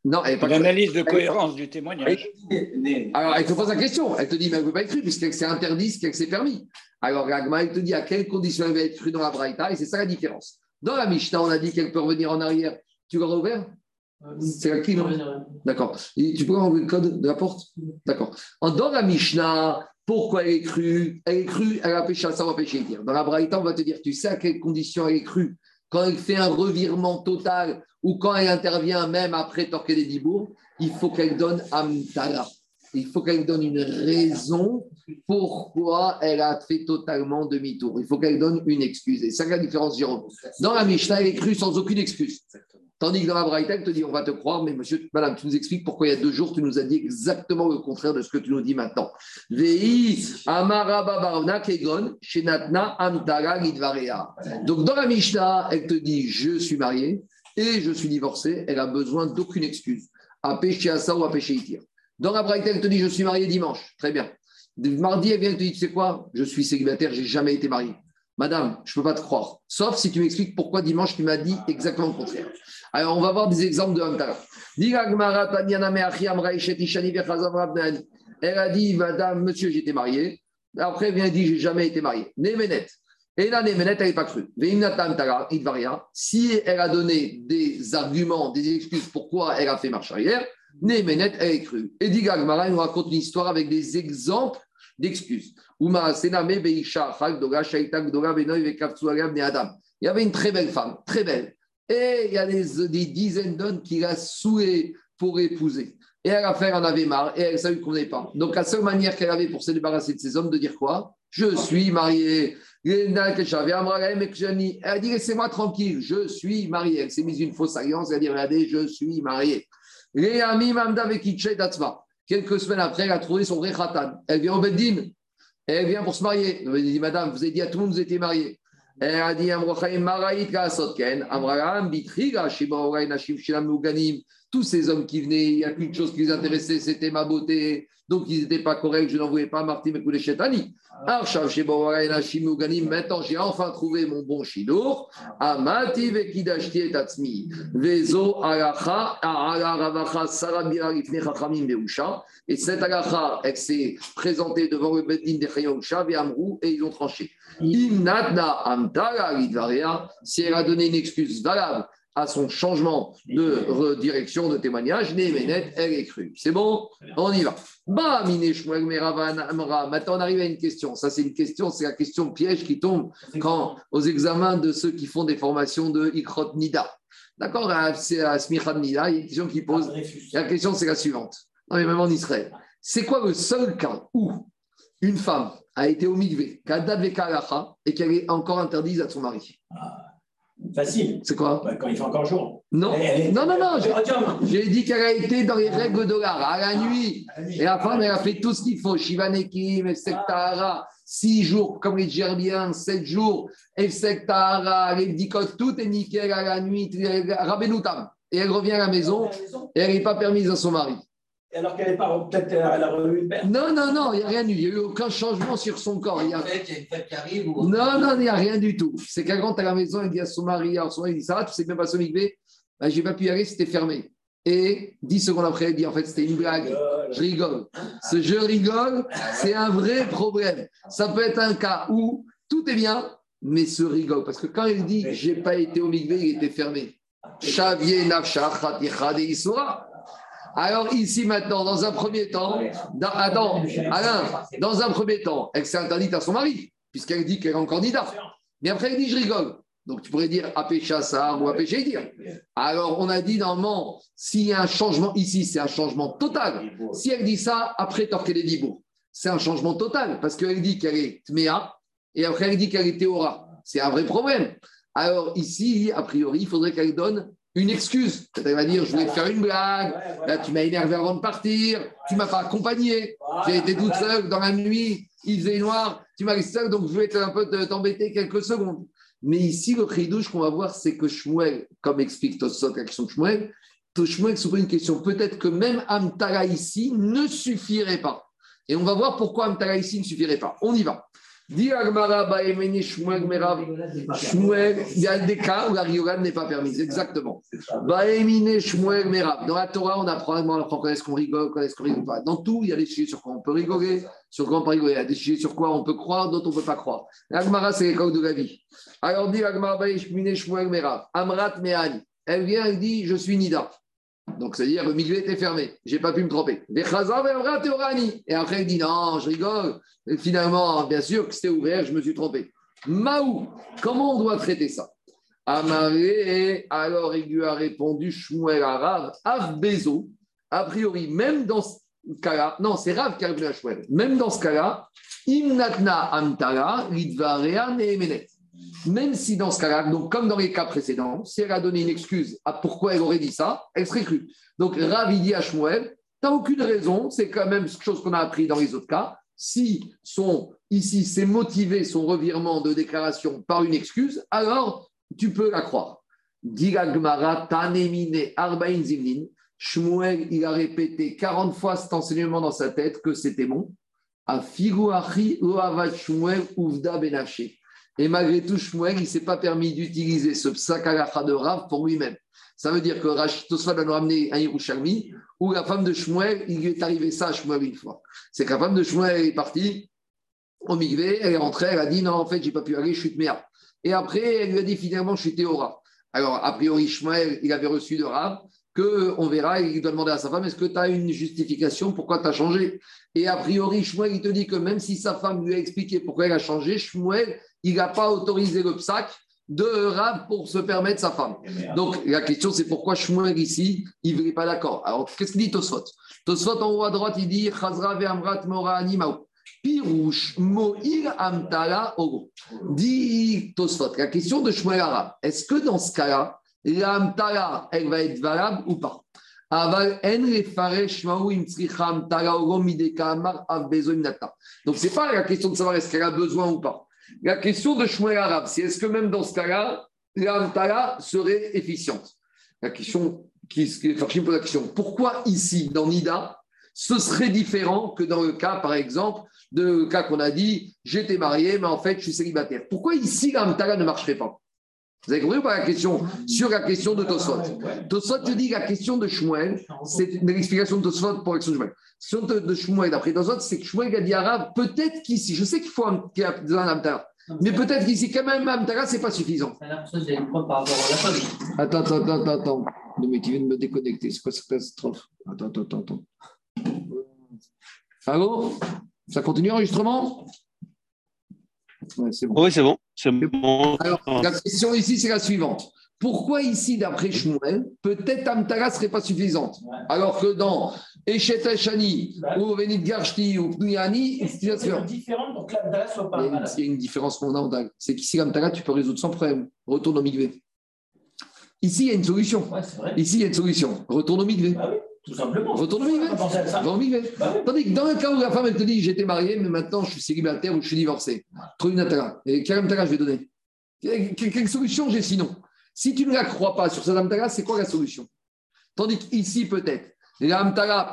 Non, elle pas L'analyse de cohérence du témoignage. Alors, elle te pose la question. Elle te dit, mais elle ne peut pas être crue, puisqu'elle s'est interdit ce qu'elle s'est permis. Alors, Ragma, elle te dit à quelles conditions elle va être crue dans la Braïta, et c'est ça la différence. Dans la Mishnah, on a dit qu'elle peut revenir en arrière. Tu l'auras ouvert? C'est la clé, D'accord. Tu peux enlever le code de la porte? D'accord. Dans la Mishnah, pourquoi elle est crue? Elle est crue, elle a péché ça, va pécher dire. Dans la Braïta, on va te dire, tu sais à quelles conditions elle est crue? Quand elle fait un revirement total ou quand elle intervient même après Torqué des il faut qu'elle donne Amtala. Il faut qu'elle donne une raison pourquoi elle a fait totalement demi-tour. Il faut qu'elle donne une excuse. Et c'est la différence, Jérôme. Dans la Mishnah, elle est crue sans aucune excuse. Tandis que dans la Braïta, elle te dit on va te croire, mais monsieur, madame, tu nous expliques pourquoi il y a deux jours, tu nous as dit exactement le contraire de ce que tu nous dis maintenant. Donc dans la Mishnah, elle te dit je suis marié et je suis divorcé, elle a besoin d'aucune excuse. À pécher à ça ou à pécher itir. Dans la Braïta, elle te dit je suis marié dimanche. Très bien. Mardi, elle vient et te dit tu sais quoi? Je suis célibataire, j'ai jamais été marié. Madame, je ne peux pas te croire. Sauf si tu m'expliques pourquoi dimanche tu m'as dit exactement le contraire. Alors, on va voir des exemples de Hamtara. Elle a dit, Madame, monsieur, j'étais marié. Après, elle vient dire, j'ai jamais été marié. Nemenet. Et la Nemenet, elle n'est pas crue. Si elle a donné des arguments, des excuses pourquoi elle a fait marche arrière, Néménet, elle est crue. Et dit Gagmara, il nous raconte une histoire avec des exemples d'excuses. Il y avait une très belle femme, très belle. Et il y a des, dizaines d'hommes qui la saoulé pour épouser. Et elle a fait, en avait marre, et elle savait qu'on n'est pas. Donc la seule manière qu'elle avait pour se débarrasser de ces hommes, de dire quoi? Je suis mariée. Elle a dit laissez-moi tranquille, je suis mariée. Elle s'est mise une fausse alliance, elle a dit regardez, je suis mariée. Quelques semaines après, elle a trouvé son vrai khatan. Elle vient au Beddin. Elle vient pour se marier. Elle dit Madame, vous avez dit à tout le monde que vous étiez mariée. Elle a dit tous ces hommes qui venaient, il n'y a qu'une chose qui les intéressait, c'était ma beauté. Donc, ils n'étaient pas corrects, je n'en voulais pas. Martin Mekoulé Chetani. Maintenant, j'ai enfin trouvé mon bon shidour. Amati vekidashti et tatsmi. Vezo alacha, ravacha, sarabira rifne chachamim beusha. Et cette alacha, elle s'est présentée devant le bedin de Chayosha, Amrou, et ils ont tranché. Imnatna amtara si elle a donné une excuse valable à son changement de redirection de témoignage, Néménet, elle est crue. C'est bon On y va. Bah, Maintenant, on arrive à une question. Ça, c'est une question, c'est la question piège qui tombe quand, aux examens de ceux qui font des formations de Ikrot Nida. D'accord C'est à Smichad Nida, il y a une question qui pose. La question, c'est la suivante. Non, mais même en Israël. C'est quoi le seul cas où une femme a été au mikvé, et qu'elle est encore interdite à son mari? Ah. Facile. C'est quoi? Bah, Quand il fait encore jour. Non, non, non, non. J'ai dit qu'elle a été dans les règles de l'art à la nuit. Et la femme, elle a fait tout ce qu'il faut. Shivanekim, Efsektahara, six jours, comme les Gerbiens, sept jours, Efsektahara, les Dikot, tout est nickel à la nuit, Rabenoutam. Et elle revient à la maison et elle n'est pas permise à son mari alors qu'elle n'est pas peut-être elle a revu le père. Non, non, non, il n'y a rien eu. Il n'y a eu aucun changement sur son corps. Il y a, il y a une fête qui arrive ou... Non, non, il n'y a rien du tout. C'est qu'elle rentre à la maison, elle dit à son mari, alors son mari dit Ça va, tu sais bien pas son migvé ben, J'ai pas pu y aller, c'était fermé. Et dix secondes après, elle dit En fait, c'était une blague. Je rigole. Ce je rigole, c'est un vrai problème. Ça peut être un cas où tout est bien, mais se rigole. Parce que quand elle dit J'ai pas été au migvé, il était fermé. Xavier Nafshach, alors ici maintenant, dans un premier temps, Alain, dans un premier temps, elle s'est interdite à son mari, puisqu'elle dit qu'elle est en candidat. Mais après, elle dit je rigole. Donc tu pourrais dire apécha ça ou apéché dire. Alors on a dit normalement, s'il y a un changement ici, c'est un changement total. Si elle dit ça, après torquer les c'est un changement total, parce qu'elle dit qu'elle est tméa, et après elle dit qu'elle est théora. C'est un vrai problème. Alors ici, a priori, il faudrait qu'elle donne une excuse. Elle va dire, je voulais te faire une blague, là tu m'as énervé avant de partir, tu m'as pas accompagné, j'ai été toute seule dans la nuit, il faisait noir, tu m'as laissé seule, donc je voulais un peu t'embêter quelques secondes. Mais ici, le chidouche qu'on va voir, c'est que Shmuel, comme explique Tosot, la question de Shmuel, Shmuel se pose une question. Peut-être que même Amtara ici ne suffirait pas. Et on va voir pourquoi Amtara ici ne suffirait pas. On y va. Dit Shmuel, il y a des cas où la riogade n'est pas permise, exactement. Dans la Torah, on apprend, on apprend est-ce qu'on rigole, est-ce qu'on rigole pas. Dans tout, il y a des sujets sur quoi on peut rigoler, sur quoi on peut rigoler. Il y a des sujets sur quoi on peut croire, d'autres on ne peut pas croire. L'Agmara, c'est l'école de la vie. Alors, dit Shmuel Merav, Amrat Meani. Elle vient, elle dit Je suis Nida. Donc, c'est-à-dire, le milieu était fermé. Je n'ai pas pu me tromper. Et après, il dit Non, je rigole. Et finalement, bien sûr que c'était ouvert, je me suis trompé. Maou, comment on doit traiter ça? Amaré, alors il lui a répondu Shmuel Arav, Av Bezo. A priori, même dans ce cas-là, non, c'est Rav qui a répondu à Shmuel. Même dans ce cas-là, Imnatna Amtara, Lidvarea Neemenet. Même si dans ce cas-là, donc comme dans les cas précédents, si elle a donné une excuse à pourquoi elle aurait dit ça, elle serait crue. Donc Rav, il dit à Shmuel, tu n'as aucune raison, c'est quand même chose qu'on a appris dans les autres cas. Si son, ici c'est motivé son revirement de déclaration par une excuse, alors tu peux la croire. Shmuel, il a répété 40 fois cet enseignement dans sa tête que c'était bon. Et malgré tout, Shmuel, il ne s'est pas permis d'utiliser ce psakalacha de Rav pour lui-même. Ça veut dire que Tosfat va nous ramener un Yerushalmi où la femme de Shmuel, il lui est arrivé ça à Shmuel une fois. C'est que la femme de Shmuel est partie au Migvé, elle est rentrée, elle a dit non, en fait, j'ai pas pu aller, je suis de merde. Et après, elle lui a dit finalement, je suis Théora. Alors, a priori, Shmuel, il avait reçu de Rav qu'on verra, il doit demander à sa femme, est-ce que tu as une justification, pourquoi tu as changé? Et a priori, Shmuel, il te dit que même si sa femme lui a expliqué pourquoi elle a changé, Shmuel, il n'a pas autorisé le psac de Rav pour se permettre sa femme. Donc la question, c'est pourquoi Shmuel ici, il n'est pas d'accord. Alors, qu'est-ce qu'il dit Tosfot Tosfot en haut à droite, il dit Chazra ve'amrat mora animao. Pirouche mo'il amtala ogo. Dit Tosfot, la question de Shmuel Arabe, est-ce que dans ce cas-là, l'amtala, elle va être valable ou pas donc, ce n'est pas la question de savoir est-ce qu'elle a besoin ou pas. La question de Shmuel Arabe, c'est est-ce que même dans ce cas-là, l'amtala serait efficiente? La question qui est la question pourquoi ici, dans Nida, ce serait différent que dans le cas, par exemple, de cas qu'on a dit j'étais marié, mais en fait, je suis célibataire? Pourquoi ici, l'amtala ne marcherait pas? Vous avez compris ou pas la question Sur la question de Tosfot? Tosfot, je dis la question de Shmuel, c'est l'explication de Tosfot pour l'action de Shmuel. La question de, Shmuel, d'après Tosfot, c'est que Shmuel a dit arabe, peut-être qu'ici, je sais qu'il faut un, qu'il y a un Amtara, mais peut-être qu'ici, quand même, Amtara, ce n'est pas suffisant. Attends, attends, attends, attends. Le mec qui vient de me déconnecter, c'est quoi cette catastrophe? Attends, attends, attends. Allô? Ça continue l'enregistrement? Oui, c'est bon. C'est bon. Alors, la question ici, c'est la suivante. Pourquoi ici, d'après Shmuel, peut-être Amtara ne serait pas suffisante? Alors que dans Eshet Shani ou Venit Garshti ou Pnuyani, c'est différent pour que l'Amtara soit pas mal. Il y a une différence fondamentale. C'est qu'ici, l'Amtara, tu peux résoudre sans problème. Retourne au Migvé. Ici, il y a une solution. Ici, il y a une solution. Retourne au Migvé. Bah oui. Tout simplement. Retourne au Migvé. Bah Tandis que dans le cas où la femme, elle te dit j'étais marié, mais maintenant je suis célibataire ou je suis divorcé. Trouve une Amtara. Et quelle Amtara je vais donner quelle, solution j'ai sinon Si tu ne la crois pas sur cette Amtara, c'est quoi la solution Tandis qu'ici, peut-être, la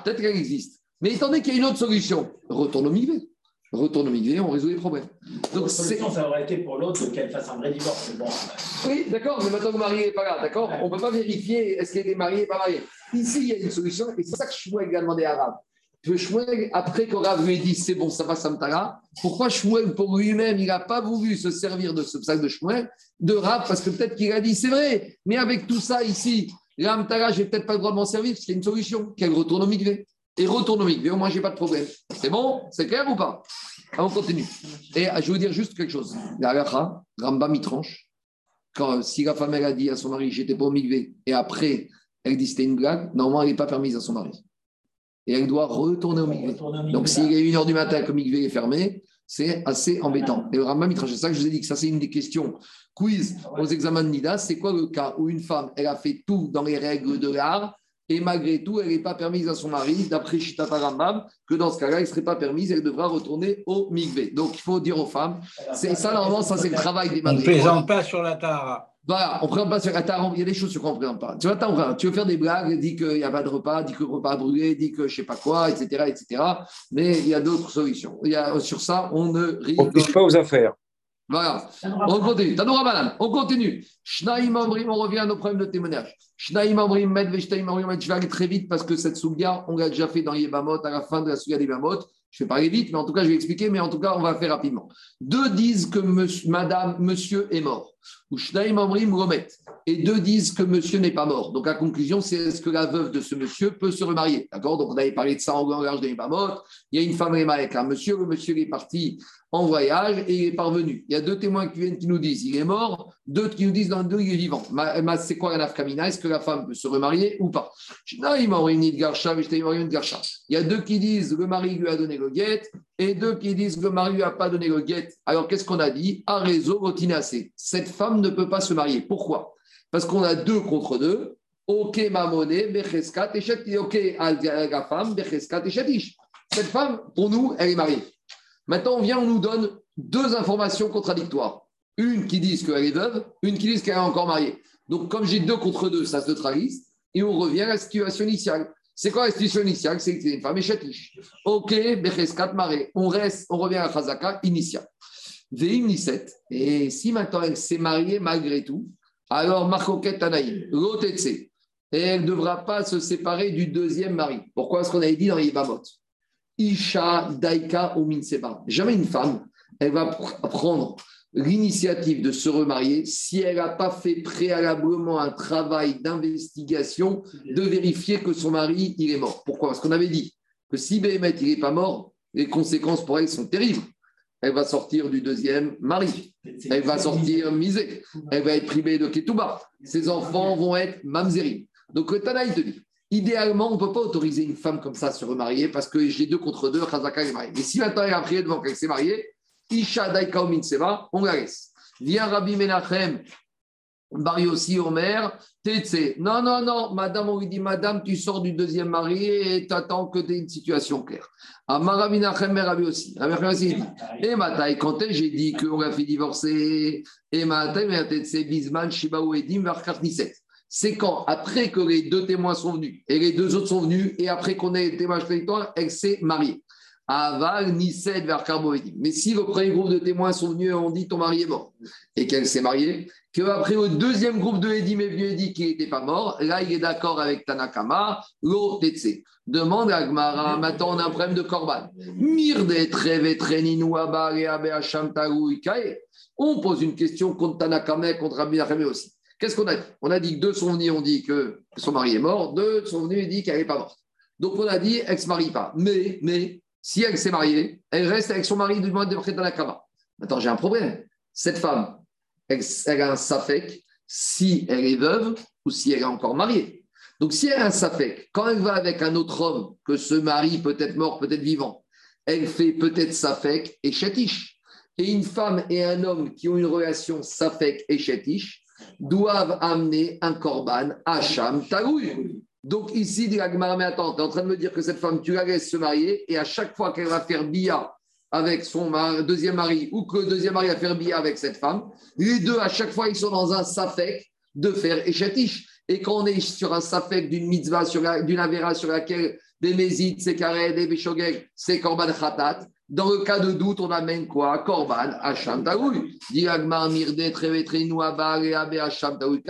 peut-être qu'elle existe. Mais étant donné qu'il y a une autre solution, retourne au Migvé retourne au milieu, on résout les problèmes. Donc, solution, ça aurait été pour l'autre qu'elle fasse un vrai divorce. Oui, d'accord, mais maintenant que le mari n'est pas là, d'accord On ne peut pas vérifier est-ce qu'elle est mariée ou pas mariée. Ici, il y a une solution, et c'est ça que Shmuel a demandé à Rav. Shmuel, après qu'Orav lui ait dit c'est bon, ça va, Samtara, pourquoi Shmuel, pour lui-même, il n'a pas voulu se servir de ce sac de Shmuel, de Rav, parce que peut-être qu'il a dit c'est vrai, mais avec tout ça ici, l'Amtara, je n'ai peut-être pas le droit de m'en servir, parce qu'il y a une solution, qu'elle retourne au Migvé et retourne au Mais Au moins, je n'ai pas de problème. C'est bon C'est clair ou pas? On continue. Et je vais vous dire juste quelque chose. La Rambam, il tranche. Quand, si la femme, elle a dit à son mari, j'étais pas au migvé, et après, elle dit c'était une blague, normalement, elle n'est pas permise à son mari. Et elle doit retourner au migvé. Donc, s'il est une heure du matin que le migvé est fermé, c'est assez embêtant. Et le Rambam, il. C'est ça que je vous ai dit que ça, c'est une des questions quiz aux examens de NIDA. C'est quoi le cas où une femme, elle a fait tout dans les règles de l'art et malgré tout, elle n'est pas permise à son mari, d'après Shitata Rambam, que dans ce cas-là, elle ne serait pas permise, elle devra retourner au mikvé. Donc, il faut dire aux femmes, c'est ça, normalement, ça, c'est le travail des. On ne présente pas sur la tara. Voilà, on ne présente pas sur la tara, il y a des choses sur quoi on ne présente pas. Tu vois, tu veux faire des blagues, dis qu'il n'y a pas de repas, dis que le repas a brûlé, dis que je ne sais pas quoi, etc., etc. Mais il y a d'autres solutions. Il y a, sur ça, on ne rigole On ne touche pas aux affaires. Voilà. On continue. On continue. on revient à nos problèmes de témoignage. Je vais aller très vite parce que cette souga, on l'a déjà fait dans Yébamot, à la fin de la souga d'Yébamot. Je vais parler vite, mais en tout cas, je vais expliquer, mais en tout cas, on va faire rapidement. Deux disent que madame, monsieur est mort. Et deux disent que monsieur n'est pas mort. Donc, la conclusion, c'est est-ce que la veuve de ce monsieur peut se remarier? D'accord? Donc, on avait parlé de ça en langage de Yébamot. Il y a une femme qui avec un monsieur. Le monsieur est parti en voyage et il est parvenu. Il y a deux témoins qui viennent qui nous disent il est mort, d'autres qui nous disent dans le deux il est vivant. C'est quoi la nafkamina Est-ce que la femme peut se remarier ou pas? Il y a deux qui disent le mari lui a donné le guet et deux qui disent le mari lui a pas donné le guet. Alors qu'est-ce qu'on a dit? À réseau Cette femme ne peut pas se marier. Pourquoi? Parce qu'on a deux contre deux. Ok, mamone, becheskat, ok, la femme, becheskat, Cette femme, pour nous, elle est mariée. Maintenant, on vient, on nous donne deux informations contradictoires. Une qui dit qu'elle est veuve, une qui dit qu'elle est encore mariée. Donc, comme j'ai deux contre deux, ça se neutralise. Et on revient à la situation initiale. C'est quoi la situation initiale? C'est une femme échatiche. Ok, Becheskat Maré. On reste, on revient à la Chazaka initiale. Veim Nisset. Et si maintenant elle s'est mariée malgré tout, alors Marcoquet Tanaïm, l'Otetse. Et elle ne devra pas se séparer du deuxième mari. Pourquoi? Est-ce qu'on avait dit dans les Yibamot Isha Daika ou Minseba. Jamais une femme, elle va prendre l'initiative de se remarier si elle n'a pas fait préalablement un travail d'investigation de vérifier que son mari il est mort. Pourquoi? Parce qu'on avait dit que si Béhémet il n'est pas mort, les conséquences pour elle sont terribles. Elle va sortir du deuxième mari. Elle va sortir misée. Elle va être privée de Ketouba. Ses enfants vont être mamzerim. Donc le Tana, il te dit, idéalement, on ne peut pas autoriser une femme comme ça à se remarier parce que j'ai deux contre deux, Khazaka est mariée. Mais si maintenant elle a prié devant qu'elle s'est mariée, Isha Daika Seba, on la laisse. Viens Rabbi Menachem, Bariosi Omer, Tetse. Non, non, non, madame, on lui dit, madame, tu sors du deuxième mari et tu attends que tu aies une situation claire. Amara Menachem, Rabbi aussi. Rabbi aussi dit, et Matai, quand j'ai dit qu'on l'a fait divorcer, et Matai, Tetse, Bisman, Shibaou Edim, Varkar Niset. C'est quand, après que les deux témoins sont venus, et les deux autres sont venus, et après qu'on ait témoignage territoire, elle s'est mariée. Aval, Nisset, vers Mais si le premier groupe de témoins sont venus et ont dit ton mari est mort et qu'elle s'est mariée, qu'après le deuxième groupe de Edim est venu et dit qu'il n'était pas mort, là il est d'accord avec Tanakama, lo tetse. Demande à Gmara, maintenant on a un problème de Korban. Mirde, On pose une question contre Tanakama et contre Rabbi aussi. Qu'est-ce qu'on a dit? On a dit que deux sont venus, on dit que son mari est mort, deux sont venus et dit qu'elle n'est pas morte. Donc on a dit, elle ne se marie pas. Mais, mais, si elle s'est mariée, elle reste avec son mari du mois de dans la Kama. Maintenant, j'ai un problème. Cette femme, elle, a un safek si elle est veuve ou si elle est encore mariée. Donc, si elle a un safek, quand elle va avec un autre homme, que ce mari peut être mort, peut être vivant, elle fait peut-être safek et chétiche. Et une femme et un homme qui ont une relation safek et chétiche doivent amener un korban à Sham donc ici, dit mais attends, tu es en train de me dire que cette femme, tu la laisses se marier et à chaque fois qu'elle va faire bia avec son deuxième mari ou que le deuxième mari va faire bia avec cette femme, les deux, à chaque fois, ils sont dans un safek de faire échatiche. Et quand on est sur un safek d'une mitzvah, d'une avéra sur laquelle des mézides, c'est carré, des béchogeg, c'est korban khatat, dans le cas de doute, on amène quoi? Korban, Hacham Taoui. Mirde, Trevetre, Nouabar et Abe Hacham Taoui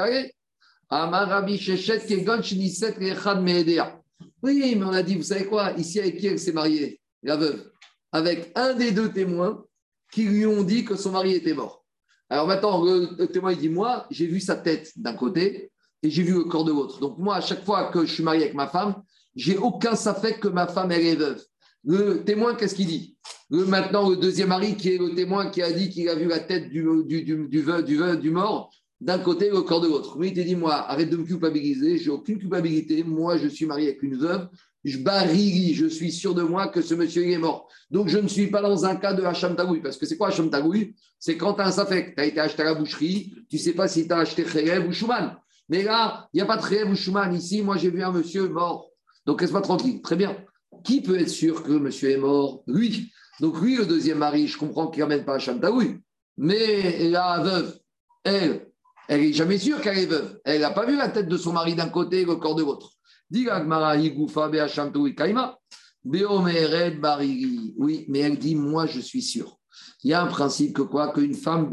oui, mais on a dit, vous savez quoi? Ici, avec qui elle s'est mariée? La veuve. Avec un des deux témoins qui lui ont dit que son mari était mort. Alors maintenant, le, témoin, dit Moi, j'ai vu sa tête d'un côté et j'ai vu le corps de l'autre. Donc, moi, à chaque fois que je suis marié avec ma femme, j'ai aucun fait que ma femme, elle est veuve. Le témoin, qu'est-ce qu'il dit? Le, Maintenant, le deuxième mari, qui est le témoin qui a dit qu'il a vu la tête du, du, du, du, mort, d'un côté le corps de l'autre. Oui, il t'a dit, moi, arrête de me culpabiliser, j'ai aucune culpabilité, moi, je suis marié avec une veuve, je barille, je suis sûr de moi que ce monsieur est mort. Donc, je ne suis pas dans un cas de Hacham Tagoui, parce que c'est quoi Hacham Tagoui C'est quand tu as un safek, tu as été acheté à la boucherie, tu sais pas si tu as acheté Kherev ou Schumann. Mais là, il n'y a pas de ou Schumann. Ici, moi, j'ai vu un monsieur mort. Donc, laisse-moi tranquille. Très bien. Qui peut être sûr que monsieur est mort? Lui. Donc, lui, le deuxième mari, je comprends qu'il n'amène pas Hacham Tagoui. Mais la veuve, elle, elle n'est jamais sûre qu'elle est veuve. Elle n'a pas vu la tête de son mari d'un côté et le corps de l'autre. Oui, mais elle dit, moi, je suis sûre. Il y a un principe que quoi? Qu'une femme,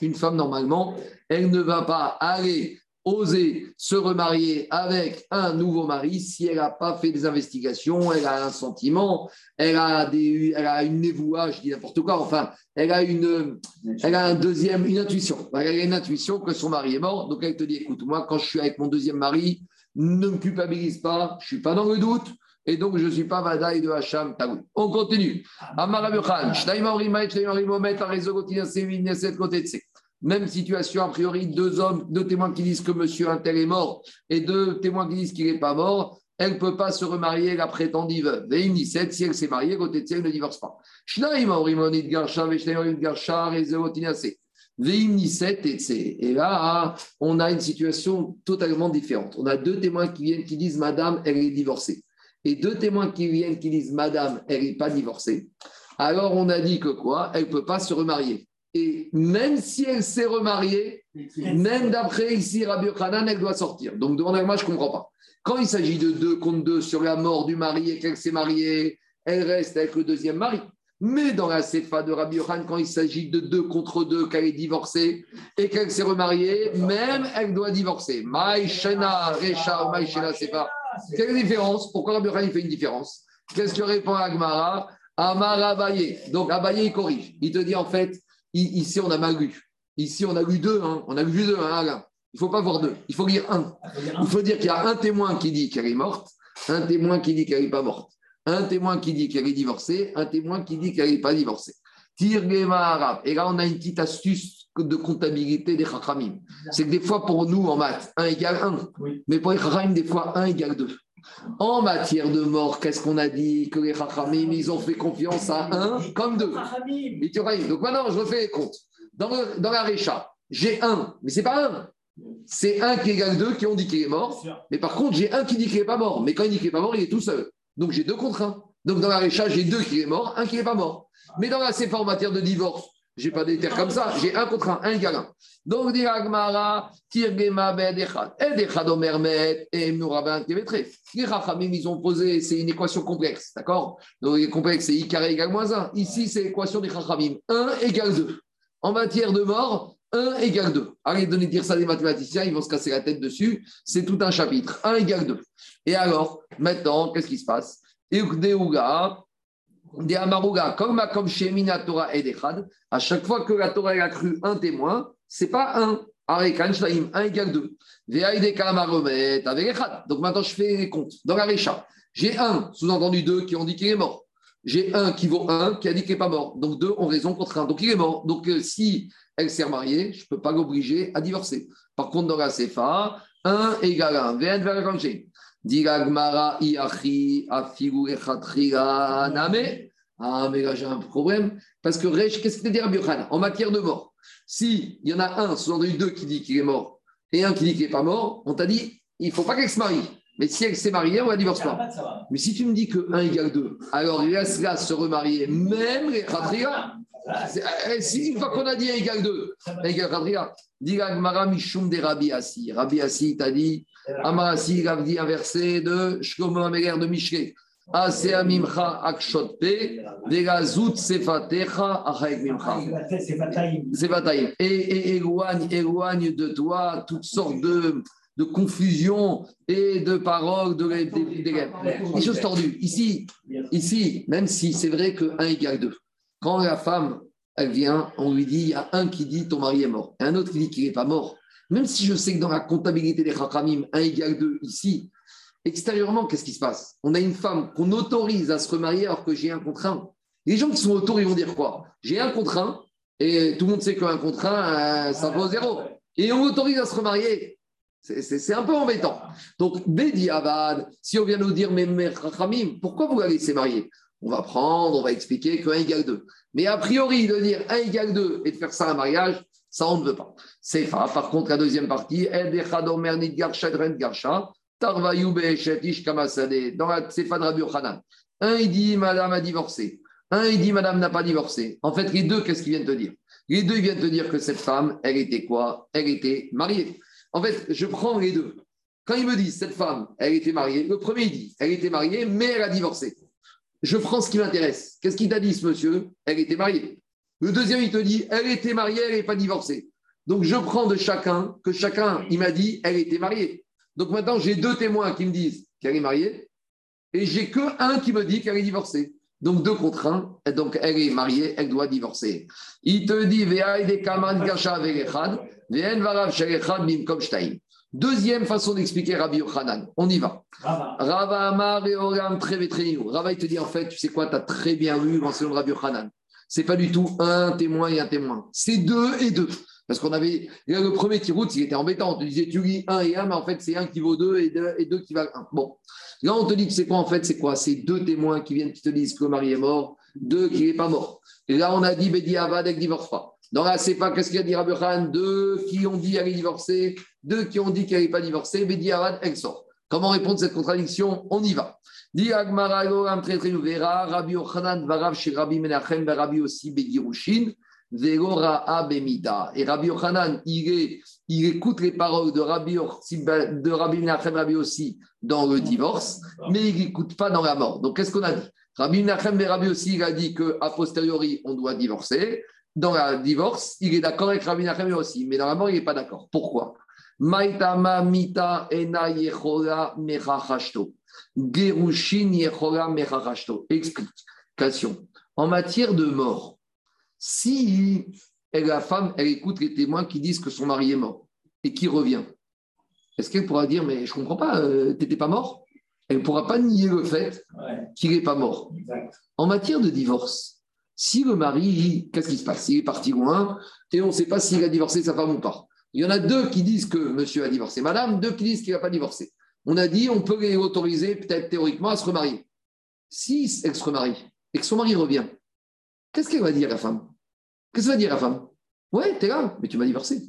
une femme, normalement, elle ne va pas aller oser se remarier avec un nouveau mari si elle n'a pas fait des investigations, elle a un sentiment, elle a, une névoie, je dis n'importe quoi, enfin, elle a, une, elle a un deuxième, une intuition. Elle a une intuition que son mari est mort, donc elle te dit, écoute, moi, quand je suis avec mon deuxième mari, ne me culpabilise pas, je ne suis pas dans le doute, et donc je ne suis pas Vadaï de Hacham Taoui. On continue. Même situation, a priori, deux hommes, deux témoins qui disent que monsieur un tel est mort et deux témoins qui disent qu'il n'est pas mort, elle ne peut pas se remarier, la prétendue veuve. Et une si elle s'est mariée, côté de elle ne divorce pas. Et là, on a une situation totalement différente. On a deux témoins qui viennent qui disent Madame, elle est divorcée. Et deux témoins qui viennent qui disent Madame, elle n'est pas divorcée. Alors on a dit que quoi? Elle ne peut pas se remarier. Et même si elle s'est remariée, même d'après ici Rabbi Khanan, elle doit sortir. Donc devant moi, je ne comprends pas. Quand il s'agit de deux contre deux sur la mort du mari et qu'elle s'est mariée, elle reste avec le deuxième mari. Mais dans la Sefa de Rabbi Yohan, quand il s'agit de deux contre deux, qu'elle est divorcée et qu'elle s'est remariée, même elle doit divorcer. Maïchena, Recha, Maïchena, Sefa. Quelle différence? Pourquoi Rabbi Yohan fait une différence? Qu'est-ce que répond Agmara Amar Abaye. Donc Abaye, il corrige. Il te dit en fait, ici, on a mal lu. Ici, on a lu deux. Hein. On a lu deux, hein, Alain. Il ne faut pas voir deux. Il faut lire un. Il faut dire qu'il y a un témoin qui dit qu'elle est morte, un témoin qui dit qu'elle n'est pas morte, un témoin qui dit qu'elle est divorcée, un témoin qui dit qu'elle n'est pas divorcée. arabe. Et là, on a une petite astuce de comptabilité des chachamim. C'est que des fois, pour nous, en maths, 1 égale 1. Mais pour les chachamim, des fois, 1 égale 2. En matière de mort, qu'est-ce qu'on a dit Que les chachamim, ils ont fait confiance à 1 comme 2. Donc maintenant, je refais les comptes. Dans, dans la récha, j'ai 1, mais c'est pas 1. C'est 1 qui égale 2 qui ont dit qu'il est mort. Mais par contre, j'ai un qui dit qu'il n'est pas mort. Mais quand il dit qu'il n'est pas mort, il est tout seul. Donc j'ai deux contre 1. Donc dans la récha, j'ai deux qui est mort, un qui n'est pas mort. Mais dans la CFA en matière de divorce, je n'ai pas des terres comme ça. J'ai un contre un, un. Donc, dit Agmara, Tirgema ben Echad. Ed Omermet et Mourabin Kemetre. Les Rachamim, ils ont posé, c'est une équation complexe, d'accord? Donc, complexe, c'est I carré égale moins 1. Ici, c'est l'équation des Rachamim. 1 égale 2. En matière de mort, 1 égale 2. Allez, donner dire ça des mathématiciens, ils vont se casser la tête dessus. C'est tout un chapitre. 1 égale 2. Et alors, maintenant, qu'est-ce qui se passe? Des Amaruga, comme comme chez Torah et à chaque fois que la Torah a cru un témoin, c'est pas un. Avec Einstein, 1 égale 2. Donc maintenant, je fais les comptes. Dans la Récha, j'ai un, sous-entendu deux, qui ont dit qu'il est mort. J'ai un qui vaut un, qui a dit qu'il n'est pas mort. Donc deux ont raison contre un. Donc il est mort. Donc euh, si elle s'est remariée, je ne peux pas l'obliger à divorcer. Par contre, dans la CFA, 1 égale 1. Diragmara iachi afigu name. Ah, mais là, j'ai un problème. Parce que qu'est-ce que dit Rabbi En matière de mort, si il y en a un, eu deux qui dit qu'il est mort et un qui dit qu'il n'est pas mort, on t'a dit, il ne faut pas qu'elle se marie. Mais si elle s'est mariée, on la divorce pas. Mais si tu me dis que 1 égale 2, alors laisse-la se remarier, même les khatria. Eh, si une fois qu'on a dit 1 égale 2, 1 égale khatria, dit Gmara Mishum de Rabbi Assi. Rabbi Assi t'a dit, Amarasi, il a dit un verset de Shlomo Améler de mimcha. Sefataim. Et éloigne, éloigne de toi toutes sortes de, de confusion et de paroles, de, de, des choses tordues. Ici, ici, même si c'est vrai que 1 égale 2, quand la femme, elle vient, on lui dit, il y a un qui dit ton mari est mort, et un autre qui dit qu'il n'est pas mort. Même si je sais que dans la comptabilité des Chachamim, 1 égale 2 ici, extérieurement, qu'est-ce qui se passe? On a une femme qu'on autorise à se remarier alors que j'ai un contraint. Les gens qui sont autour, ils vont dire quoi? J'ai un contraint, et tout le monde sait qu'un contraint, euh, ça vaut zéro. Et on autorise à se remarier. C'est un peu embêtant. Donc, Bedi Abad, si on vient nous dire, mais, mais pourquoi vous la laissez marier? On va prendre, on va expliquer que 1 égale 2. Mais a priori, de dire 1 égale 2 et de faire ça un mariage, ça, on ne veut pas. C'est fa. Par contre, la deuxième partie, dans la Sefa de Rabbi. Un, il dit Madame a divorcé. Un, il dit Madame n'a pas divorcé. En fait, les deux, qu'est-ce qu'ils viennent te dire? Les deux, ils viennent te dire que cette femme, elle était quoi? Elle était mariée. En fait, je prends les deux. Quand ils me disent cette femme, elle était mariée, le premier, il dit elle était mariée, mais elle a divorcé. Je prends ce qui m'intéresse. Qu'est-ce qu'il t'a dit, ce monsieur? Elle était mariée. Le deuxième, il te dit, elle était mariée, elle n'est pas divorcée. Donc, je prends de chacun, que chacun, il m'a dit, elle était mariée. Donc, maintenant, j'ai deux témoins qui me disent qu'elle est mariée, et j'ai que un qui me dit qu'elle est divorcée. Donc, deux contre un, et donc elle est mariée, elle doit divorcer. Il te dit, Deuxième façon d'expliquer Rabbi Yochanan. On y va. Rava Amar et Rava, il te dit, en fait, tu sais quoi, tu as très bien lu l'enseignement de Rabbi Yochanan c'est pas du tout un témoin et un témoin. C'est deux et deux. Parce qu'on avait. Le premier qui route, il était embêtant. On te disait, tu lis un et un, mais en fait, c'est un qui vaut deux et deux, qui valent un. Bon. Là, on te dit que c'est quoi en fait C'est quoi? C'est deux témoins qui viennent qui te disent que le mari est mort, deux qui n'est pas mort. Et là, on a dit, Bedi Avad, elle ne divorce pas. Dans la CFA, qu'est-ce qu'il a dit Rabbi Deux qui ont dit qu'elle est divorcée, deux qui ont dit qu'elle n'est pas divorcée. Bedi Avad, elle sort. Comment répondre à cette contradiction? On y va. Rabbi Varav, Rabbi Menachem, Rabbi Vegora Abemida. Et Rabbi Yochanan, il, écoute les paroles de Rabbi, de Rabbi Menachem, Rabbi aussi dans le divorce, mais il n'écoute pas dans la mort. Donc qu'est-ce qu'on a dit? Rabbi Menachem, Rabbi aussi, il a dit qu'à posteriori, on doit divorcer. Dans le divorce, il est d'accord avec Rabbi Menachem aussi, mais dans la mort, il n'est pas d'accord. Pourquoi? Maitama mita ena yechola mechachashto. Gerushin yechola mechachashto. Explication. En matière de mort, si la femme, elle écoute les témoins qui disent que son mari est mort et qui revient. Est-ce qu'elle pourra dire, mais je ne comprends pas, euh, tu n'étais pas mort? Elle ne pourra pas nier le fait qu'il n'est pas mort. En matière de divorce, si le mari, qu'est-ce qui se passe? Il est parti loin et on ne sait pas s'il a divorcé sa femme ou pas. Il y en a deux qui disent que monsieur a divorcé madame, deux qui disent qu'il n'a pas divorcé. On a dit on peut les autoriser peut-être théoriquement à se remarier. Si elle se remarie et que son mari revient, qu'est-ce qu'elle va dire la femme? Qu'est-ce que va dire la femme? Ouais, t'es là, mais tu m'as divorcé.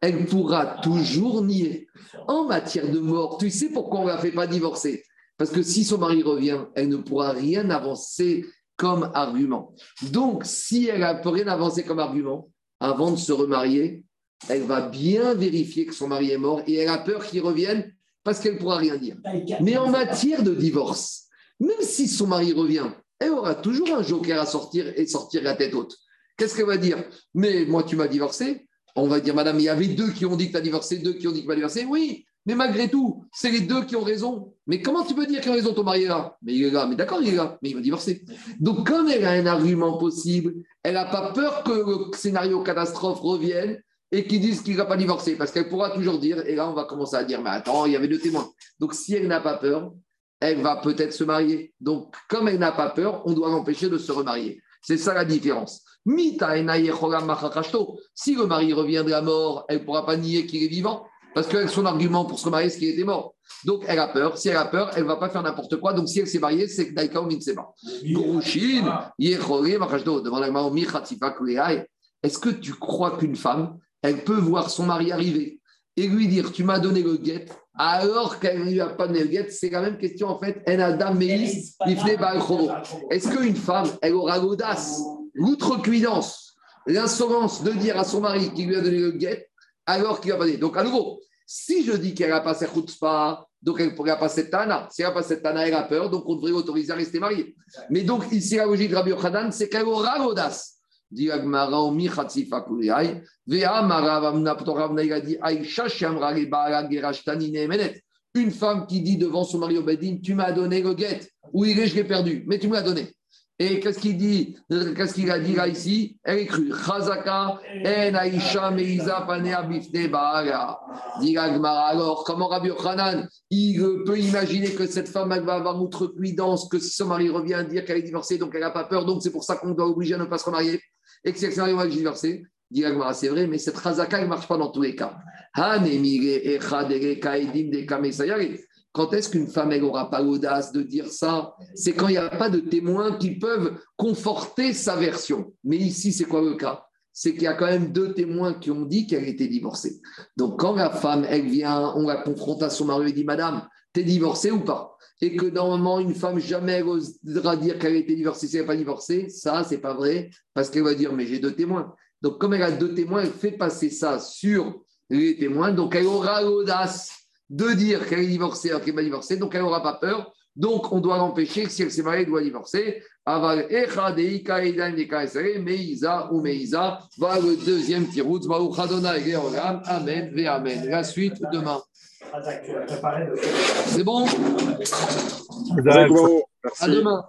Elle pourra toujours nier. En matière de mort, tu sais pourquoi on ne la fait pas divorcer? Parce que si son mari revient, elle ne pourra rien avancer comme argument. Donc, si elle ne peut rien avancer comme argument, avant de se remarier, elle va bien vérifier que son mari est mort et elle a peur qu'il revienne parce qu'elle ne pourra rien dire. Mais en matière de divorce, même si son mari revient, elle aura toujours un joker à sortir et sortir la tête haute. Qu'est-ce qu'elle va dire? Mais moi, tu m'as divorcé. On va dire, madame, il y avait deux qui ont dit que tu as divorcé, deux qui ont dit que tu m'as divorcé. Oui, mais malgré tout, c'est les deux qui ont raison. Mais comment tu peux dire qu'ils ont raison, ton mari là? Mais il est là, mais d'accord, il est là, mais il va divorcer. Donc, comme elle a un argument possible, elle n'a pas peur que le scénario catastrophe revienne et qu'ils disent qu'il ne va pas divorcer, parce qu'elle pourra toujours dire, et là, on va commencer à dire, mais attends, il y avait deux témoins. Donc, si elle n'a pas peur, elle va peut-être se marier. Donc, comme elle n'a pas peur, on doit l'empêcher de se remarier. C'est ça la différence. Si le mari revient de la mort, elle ne pourra pas nier qu'il est vivant, parce que son argument pour se marier, c'est qu'il était mort. Donc elle a peur. Si elle a peur, elle ne va pas faire n'importe quoi. Donc si elle s'est mariée, c'est que Daika ou Minseba. Est-ce que tu crois qu'une femme, elle peut voir son mari arriver et lui dire Tu m'as donné le guet, alors qu'elle ne lui a pas donné le guet C'est la même question en fait. Est-ce qu'une femme, elle aura l'audace l'outrecuidance, l'insolence de dire à son mari qui lui a donné le guet, alors qu'il a pas donné? Donc, à nouveau, si je dis qu'elle n'a pas cette pas, donc elle pourrait pas cette tana. Si elle n'a pas cette tana, elle a peur, donc on devrait l'autoriser à rester mariée. Mais donc, ici, la logique de Rabbi Yochanan, c'est qu'elle aura l'audace. Agmara, Kuliyai, Vea, Aïcha. Une femme qui dit devant son mari au Bedin, tu m'as donné le guet. Où il est, je l'ai perdu, mais tu me l'as donné. Et qu'est-ce qu'il dit Qu'est-ce qu'il a dit là ici? Elle écrit Chazaka en Aisha Meiza Panea Bifne Alors, comment Rabbi Yochanan il peut imaginer que cette femme va avoir outrecuidance, que si son mari revient à dire qu'elle est divorcée, donc elle n'a pas peur, donc c'est pour ça qu'on doit obliger à ne pas se remarier? Mariée, divorcée. Dit c'est vrai, mais cette Chazaka, elle ne marche pas dans tous les cas. Quand est-ce qu'une femme, elle n'aura pas l'audace de dire ça? C'est quand il n'y a pas de témoins qui peuvent conforter sa version. Mais ici, c'est quoi le cas? C'est qu'il y a quand même deux témoins qui ont dit qu'elle était divorcée. Donc, quand la femme, elle vient, on la confronte à son mari et dit Madame, t'es divorcée ou pas Et que normalement, une femme jamais osera dire qu'elle a été divorcée si elle n'est pas divorcée, ça, c'est pas vrai, parce qu'elle va dire Mais j'ai deux témoins. Donc, comme elle a deux témoins, elle fait passer ça sur les témoins. Donc, elle aura l'audace de dire qu'elle est divorcée alors qu'elle n'est pas divorcée, donc elle n'aura pas peur. Donc, on doit l'empêcher que si elle s'est mariée, elle doit divorcer. Aval Meiza ou Meiza. Va le deuxième Adonai Amen Amen. La suite demain. C'est bon? À demain.